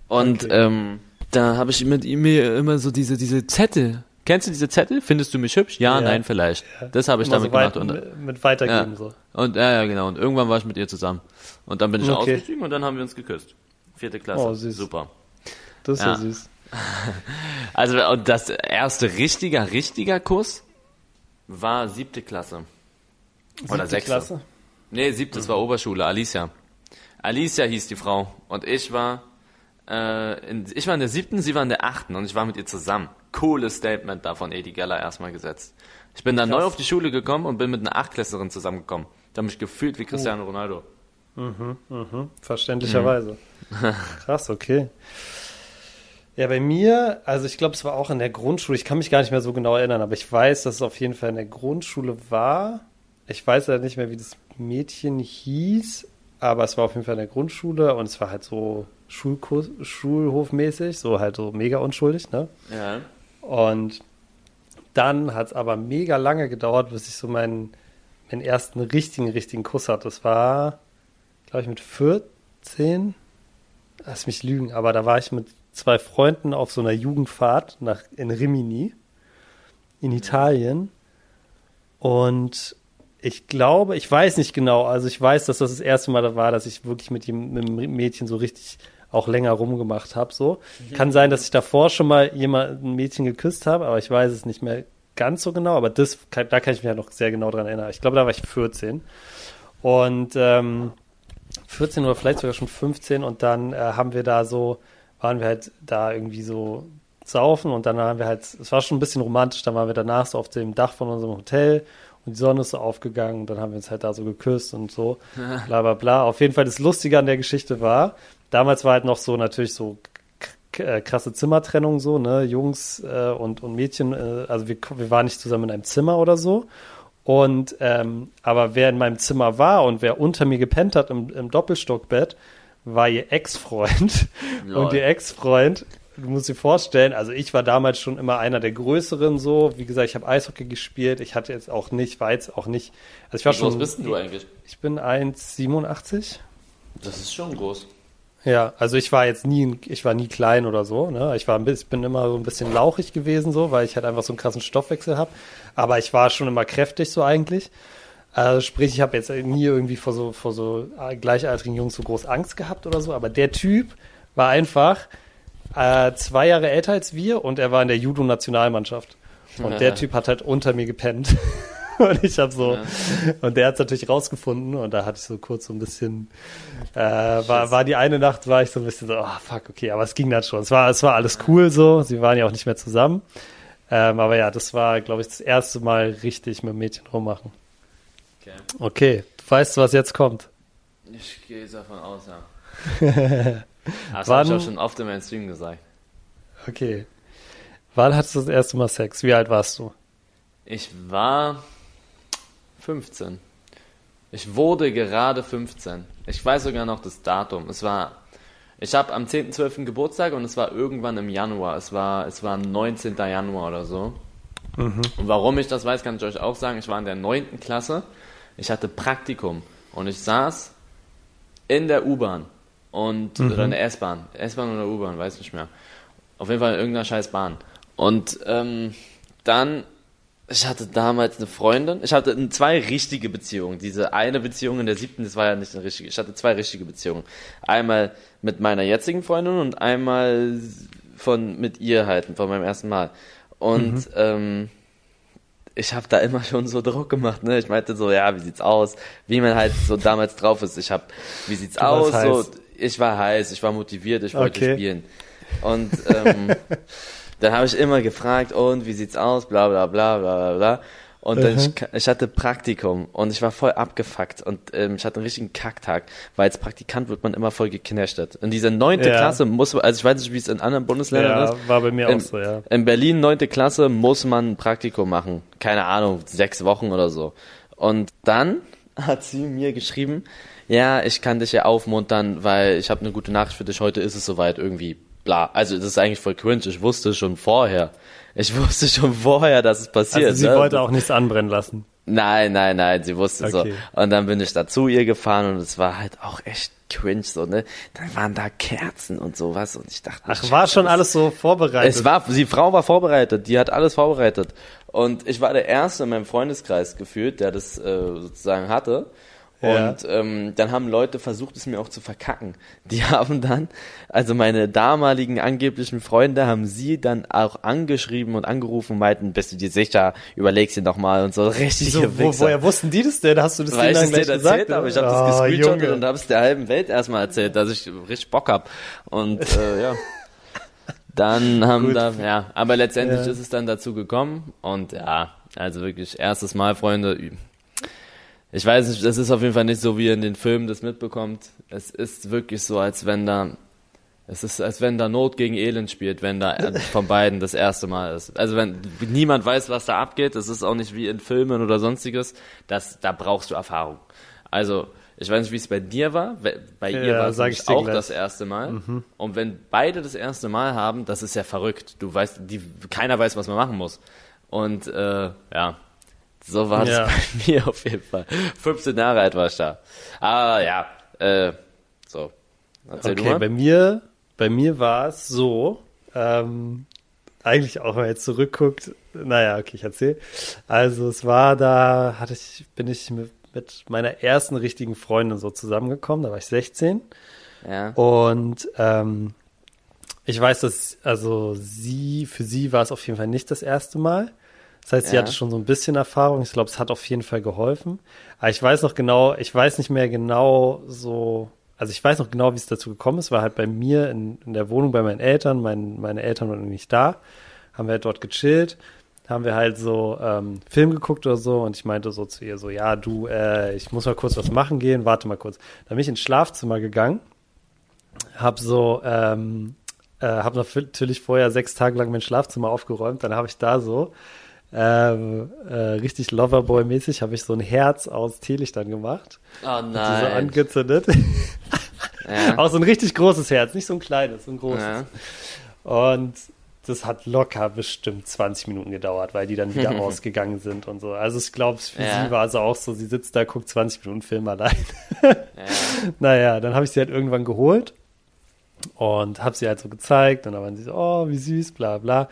Und ähm, da habe ich mit ihm immer so diese, diese Zettel Kennst du diese Zettel? Findest du mich hübsch? Ja, ja. nein, vielleicht. Ja. Das habe ich damit so weit, gemacht. Und, mit weitergeben ja. so. Und ja, ja, genau. Und irgendwann war ich mit ihr zusammen. Und dann bin ich okay. ausgestiegen und dann haben wir uns geküsst. Vierte Klasse. Oh, süß. Super. Das ist ja, süß. [laughs] Also und das erste richtiger, richtiger Kuss war siebte Klasse. Siebte Oder sechste. Klasse? Nee, siebte, das war Oberschule, Alicia. Alicia hieß die Frau. Und ich war, äh, in, ich war in der siebten, sie war in der achten und ich war mit ihr zusammen cooles Statement da von Edi Geller erstmal gesetzt. Ich bin dann Krass. neu auf die Schule gekommen und bin mit einer Achtklässerin zusammengekommen. Da habe ich gefühlt wie Cristiano oh. Ronaldo. Mhm, mhm, verständlicherweise. Mhm. [laughs] Krass, okay. Ja, bei mir, also ich glaube, es war auch in der Grundschule. Ich kann mich gar nicht mehr so genau erinnern, aber ich weiß, dass es auf jeden Fall in der Grundschule war. Ich weiß ja nicht mehr, wie das Mädchen hieß, aber es war auf jeden Fall in der Grundschule und es war halt so Schulkurs, Schulhofmäßig, so halt so mega unschuldig, ne? Ja. Und dann hat es aber mega lange gedauert, bis ich so meinen, meinen ersten richtigen, richtigen Kuss hatte. Das war, glaube ich, mit 14. Lass mich lügen, aber da war ich mit zwei Freunden auf so einer Jugendfahrt nach, in Rimini in Italien. Und ich glaube, ich weiß nicht genau, also ich weiß, dass das das erste Mal war, dass ich wirklich mit, dem, mit einem Mädchen so richtig auch länger rumgemacht habe. So mhm. kann sein, dass ich davor schon mal jemand ein Mädchen geküsst habe, aber ich weiß es nicht mehr ganz so genau. Aber das, da kann ich mich ja noch sehr genau dran erinnern. Ich glaube, da war ich 14 und ähm, 14 oder vielleicht sogar schon 15 und dann äh, haben wir da so waren wir halt da irgendwie so saufen und dann haben wir halt, es war schon ein bisschen romantisch, dann waren wir danach so auf dem Dach von unserem Hotel und die Sonne ist so aufgegangen und dann haben wir uns halt da so geküsst und so, [laughs] bla bla bla. Auf jeden Fall das Lustige an der Geschichte war, damals war halt noch so natürlich so äh, krasse Zimmertrennung so, ne, Jungs äh, und, und Mädchen, äh, also wir, wir waren nicht zusammen in einem Zimmer oder so. Und ähm, aber wer in meinem Zimmer war und wer unter mir gepennt hat im, im Doppelstockbett, war ihr Ex-Freund. Und ihr Ex-Freund, du musst dir vorstellen, also ich war damals schon immer einer der Größeren so. Wie gesagt, ich habe Eishockey gespielt. Ich hatte jetzt auch nicht, war jetzt auch nicht. Also ich war Wie schon. groß bist du eigentlich? Ich bin 1,87. Das ist schon groß. Ja, also ich war jetzt nie, ich war nie klein oder so. Ne? Ich war ein bisschen, ich bin immer so ein bisschen lauchig gewesen so, weil ich halt einfach so einen krassen Stoffwechsel habe. Aber ich war schon immer kräftig so eigentlich. Also sprich, ich habe jetzt nie irgendwie vor so vor so gleichaltrigen Jungs so groß Angst gehabt oder so. Aber der Typ war einfach äh, zwei Jahre älter als wir und er war in der Judo-Nationalmannschaft. Und der Typ hat halt unter mir gepennt. [laughs] und ich habe so, ja. und der hat es natürlich rausgefunden und da hatte ich so kurz so ein bisschen, äh, war, war die eine Nacht, war ich so ein bisschen so, oh fuck, okay, aber es ging dann schon. Es war, es war alles cool so, sie waren ja auch nicht mehr zusammen. Ähm, aber ja, das war, glaube ich, das erste Mal richtig mit Mädchen rummachen. Okay. Okay, du weißt, was jetzt kommt. Ich gehe davon aus, ja. das habe ich auch schon oft in meinem Stream gesagt. Okay. Wann hattest du das erste Mal Sex? Wie alt warst du? Ich war 15. Ich wurde gerade 15. Ich weiß sogar noch das Datum. Es war, ich habe am 10.12. Geburtstag und es war irgendwann im Januar. Es war, es war 19. Januar oder so. Mhm. Und warum ich das weiß, kann ich euch auch sagen. Ich war in der 9. Klasse. Ich hatte Praktikum und ich saß in der U-Bahn Und, mhm. oder eine S-Bahn. S-Bahn oder U-Bahn, weiß nicht mehr. Auf jeden Fall in irgendeiner scheiß Bahn. Und ähm, dann, ich hatte damals eine Freundin, ich hatte zwei richtige Beziehungen. Diese eine Beziehung in der siebten, das war ja nicht eine richtige. Ich hatte zwei richtige Beziehungen. Einmal mit meiner jetzigen Freundin und einmal von mit ihr halt, von meinem ersten Mal. Und mhm. ähm, ich habe da immer schon so Druck gemacht, ne? Ich meinte so, ja, wie sieht's aus? Wie man halt so damals drauf ist. Ich habe, wie sieht's du aus? So, ich war heiß, ich war motiviert, ich wollte okay. spielen. Und ähm, [laughs] dann habe ich immer gefragt, und wie sieht's aus? Bla bla bla bla bla bla. Und dann ich, ich, hatte Praktikum und ich war voll abgefuckt und ähm, ich hatte einen richtigen Kacktag, weil als Praktikant wird man immer voll geknechtet. In dieser neunte ja. Klasse muss man, also ich weiß nicht, wie es in anderen Bundesländern ja, ist. war bei mir in, auch so, ja. In Berlin neunte Klasse muss man ein Praktikum machen. Keine Ahnung, sechs Wochen oder so. Und dann [laughs] hat sie mir geschrieben, ja, ich kann dich ja aufmuntern, weil ich habe eine gute Nachricht für dich, heute ist es soweit irgendwie bla. Also das ist eigentlich voll cringe, ich wusste schon vorher, ich wusste schon vorher, dass es passiert. Also sie ne? wollte auch nichts anbrennen lassen. Nein, nein, nein, sie wusste okay. so. Und dann bin ich da zu ihr gefahren und es war halt auch echt cringe so, ne? Dann waren da Kerzen und sowas und ich dachte, ach, war schon alles so vorbereitet. Es war, die Frau war vorbereitet, die hat alles vorbereitet. Und ich war der Erste in meinem Freundeskreis gefühlt, der das äh, sozusagen hatte. Ja. Und ähm, dann haben Leute versucht, es mir auch zu verkacken. [laughs] Die haben dann, also meine damaligen angeblichen Freunde, haben sie dann auch angeschrieben und angerufen und meinten, bist du dir sicher, überlegst dir noch mal und so [laughs] richtig. So, wo, woher wussten die das denn? Hast du das Weil denen dann gleich gesagt? Habe. Ich habe oh, das gescreenshottet und habe es der halben Welt erstmal erzählt, dass ich richtig Bock hab. Und äh, ja. [laughs] Dann haben da, ja, aber letztendlich ja. ist es dann dazu gekommen und ja, also wirklich erstes Mal, Freunde, ich weiß nicht, das ist auf jeden Fall nicht so, wie ihr in den Filmen das mitbekommt. Es ist wirklich so, als wenn da, es ist, als wenn da Not gegen Elend spielt, wenn da [laughs] von beiden das erste Mal ist. Also wenn niemand weiß, was da abgeht, es ist auch nicht wie in Filmen oder sonstiges, das, da brauchst du Erfahrung. Also, ich weiß nicht, wie es bei dir war. Bei ja, ihr war es auch gleich. das erste Mal. Mhm. Und wenn beide das erste Mal haben, das ist ja verrückt. Du weißt, die, keiner weiß, was man machen muss. Und äh, ja, so war ja. das bei [laughs] mir auf jeden Fall. 15 Jahre alt war ich da. Aber ja, äh, so. Erzähl okay, bei mir, bei mir war es so, ähm, eigentlich auch, wenn man jetzt zurückguckt, naja, okay, ich erzähl. Also es war da, hatte ich, bin ich mit, mit meiner ersten richtigen Freundin so zusammengekommen, da war ich 16. Ja. Und ähm, ich weiß, dass, also sie, für sie war es auf jeden Fall nicht das erste Mal. Das heißt, sie hatte schon so ein bisschen Erfahrung. Ich glaube, es hat auf jeden Fall geholfen. Aber ich weiß noch genau, ich weiß nicht mehr genau so, also ich weiß noch genau, wie es dazu gekommen ist. War halt bei mir in, in der Wohnung bei meinen Eltern. Mein, meine Eltern waren nicht da. Haben wir halt dort gechillt. Haben wir halt so ähm, Film geguckt oder so. Und ich meinte so zu ihr so, ja, du, äh, ich muss mal kurz was machen gehen. Warte mal kurz. Dann bin ich ins Schlafzimmer gegangen. Hab so, ähm, äh, hab natürlich vorher sechs Tage lang mein Schlafzimmer aufgeräumt. Dann habe ich da so ähm, äh, richtig Loverboy-mäßig habe ich so ein Herz aus Teelichtern gemacht. Oh nein. Die so angezündet. [laughs] ja. Auch so ein richtig großes Herz, nicht so ein kleines, so ein großes. Ja. Und das hat locker bestimmt 20 Minuten gedauert, weil die dann wieder [laughs] ausgegangen sind und so. Also ich glaube, für ja. sie war es auch so, sie sitzt da, guckt 20 Minuten Film allein. ja. [laughs] Naja, dann habe ich sie halt irgendwann geholt und habe sie halt so gezeigt und dann waren sie so, oh, wie süß, bla bla.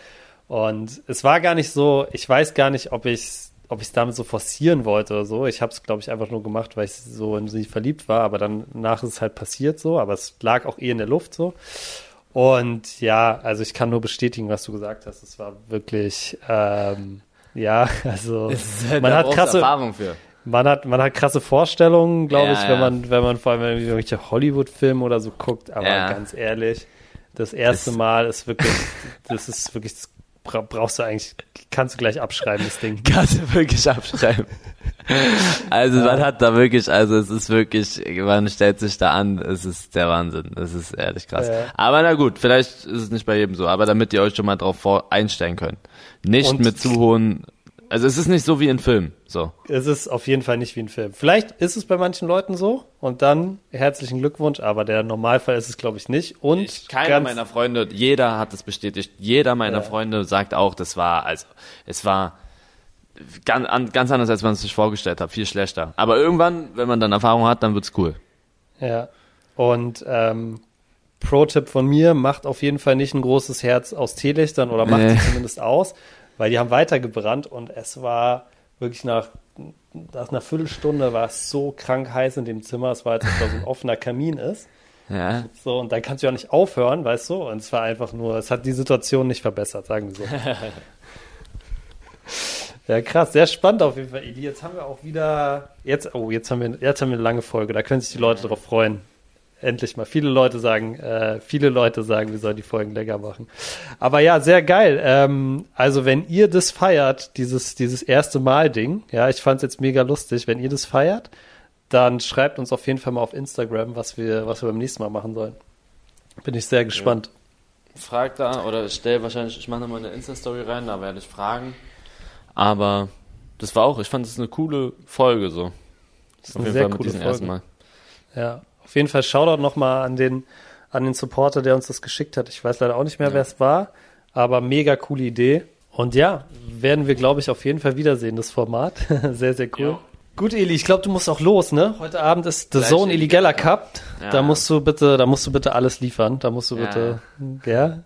Und es war gar nicht so, ich weiß gar nicht, ob ich es ob ich damit so forcieren wollte oder so. Ich habe es, glaube ich, einfach nur gemacht, weil ich so in sie verliebt war. Aber dann nach ist es halt passiert so. Aber es lag auch eh in der Luft so. Und ja, also ich kann nur bestätigen, was du gesagt hast. Es war wirklich, ähm, ja, [laughs] also [laughs] halt man hat krasse Erfahrung für. Man hat, man hat krasse Vorstellungen, glaube ja, ich, wenn ja. man, wenn man vor allem irgendwelche Hollywood-Filme oder so guckt. Aber ja. ganz ehrlich, das erste das Mal ist wirklich, das ist wirklich das brauchst du eigentlich, kannst du gleich abschreiben, das Ding. [laughs] Kannst du wirklich abschreiben. Also ja. man hat da wirklich, also es ist wirklich, man stellt sich da an, es ist der Wahnsinn. Es ist ehrlich krass. Ja. Aber na gut, vielleicht ist es nicht bei jedem so, aber damit ihr euch schon mal drauf vor einstellen könnt. Nicht Und mit zu hohen also es ist nicht so wie in Film. So. Es ist auf jeden Fall nicht wie ein Film. Vielleicht ist es bei manchen Leuten so und dann herzlichen Glückwunsch, aber der Normalfall ist es, glaube ich, nicht. Und ich, keiner meiner Freunde, jeder hat es bestätigt. Jeder meiner ja. Freunde sagt auch, das war, also es war ganz, ganz anders, als man es sich vorgestellt hat, viel schlechter. Aber irgendwann, wenn man dann Erfahrung hat, dann wird's cool. Ja. Und ähm, Pro-Tipp von mir, macht auf jeden Fall nicht ein großes Herz aus Teelichtern oder macht sie zumindest aus, weil die haben weitergebrannt und es war wirklich nach, nach einer Viertelstunde war es so krank heiß in dem Zimmer, es war, da so ein offener Kamin ist. Ja. So, und dann kannst du ja nicht aufhören, weißt du? Und es war einfach nur, es hat die Situation nicht verbessert, sagen wir so. [laughs] ja, krass, sehr spannend auf jeden Fall, Eli. Jetzt haben wir auch wieder, jetzt, oh, jetzt haben wir, jetzt haben wir eine lange Folge, da können sich die Leute drauf freuen endlich mal. Viele Leute sagen, äh, viele Leute sagen, wir sollen die Folgen länger machen. Aber ja, sehr geil. Ähm, also wenn ihr das feiert, dieses, dieses erste Mal-Ding, ja, ich fand es jetzt mega lustig, wenn ihr das feiert, dann schreibt uns auf jeden Fall mal auf Instagram, was wir, was wir beim nächsten Mal machen sollen. Bin ich sehr gespannt. Ja. Frag da oder stell wahrscheinlich, ich mache nochmal eine Insta-Story rein, da werde ich fragen. Aber das war auch, ich fand es eine coole Folge so. Das ist auf jeden Fall mit diesem Folge. ersten Mal. Ja, auf jeden Fall Shoutout nochmal an den, an den Supporter, der uns das geschickt hat. Ich weiß leider auch nicht mehr, ja. wer es war, aber mega coole Idee. Und ja, werden wir, glaube ich, auf jeden Fall wiedersehen, das Format. [laughs] sehr, sehr cool. Ja. Gut, Eli, ich glaube, du musst auch los, ne? Heute Abend ist The Gleich Zone Eli Geller Cup. Ja. Da musst du bitte, da musst du bitte alles liefern. Da musst du bitte, ja.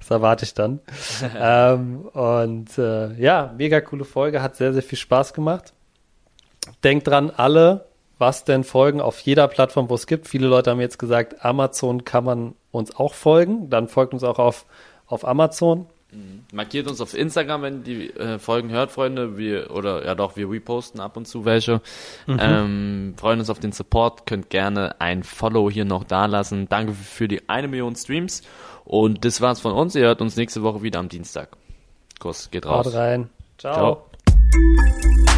Das erwarte ich dann. [laughs] ähm, und äh, ja, mega coole Folge, hat sehr, sehr viel Spaß gemacht. Denkt dran, alle was denn folgen auf jeder Plattform, wo es gibt. Viele Leute haben jetzt gesagt, Amazon kann man uns auch folgen. Dann folgt uns auch auf, auf Amazon. Mhm. Markiert uns auf Instagram, wenn die äh, Folgen hört, Freunde. Wir, oder ja doch, wir reposten ab und zu welche. Mhm. Ähm, freuen uns auf den Support. Könnt gerne ein Follow hier noch da lassen. Danke für die eine Million Streams. Und das war's von uns. Ihr hört uns nächste Woche wieder am Dienstag. Kuss, geht raus. Haut rein. Ciao. Ciao.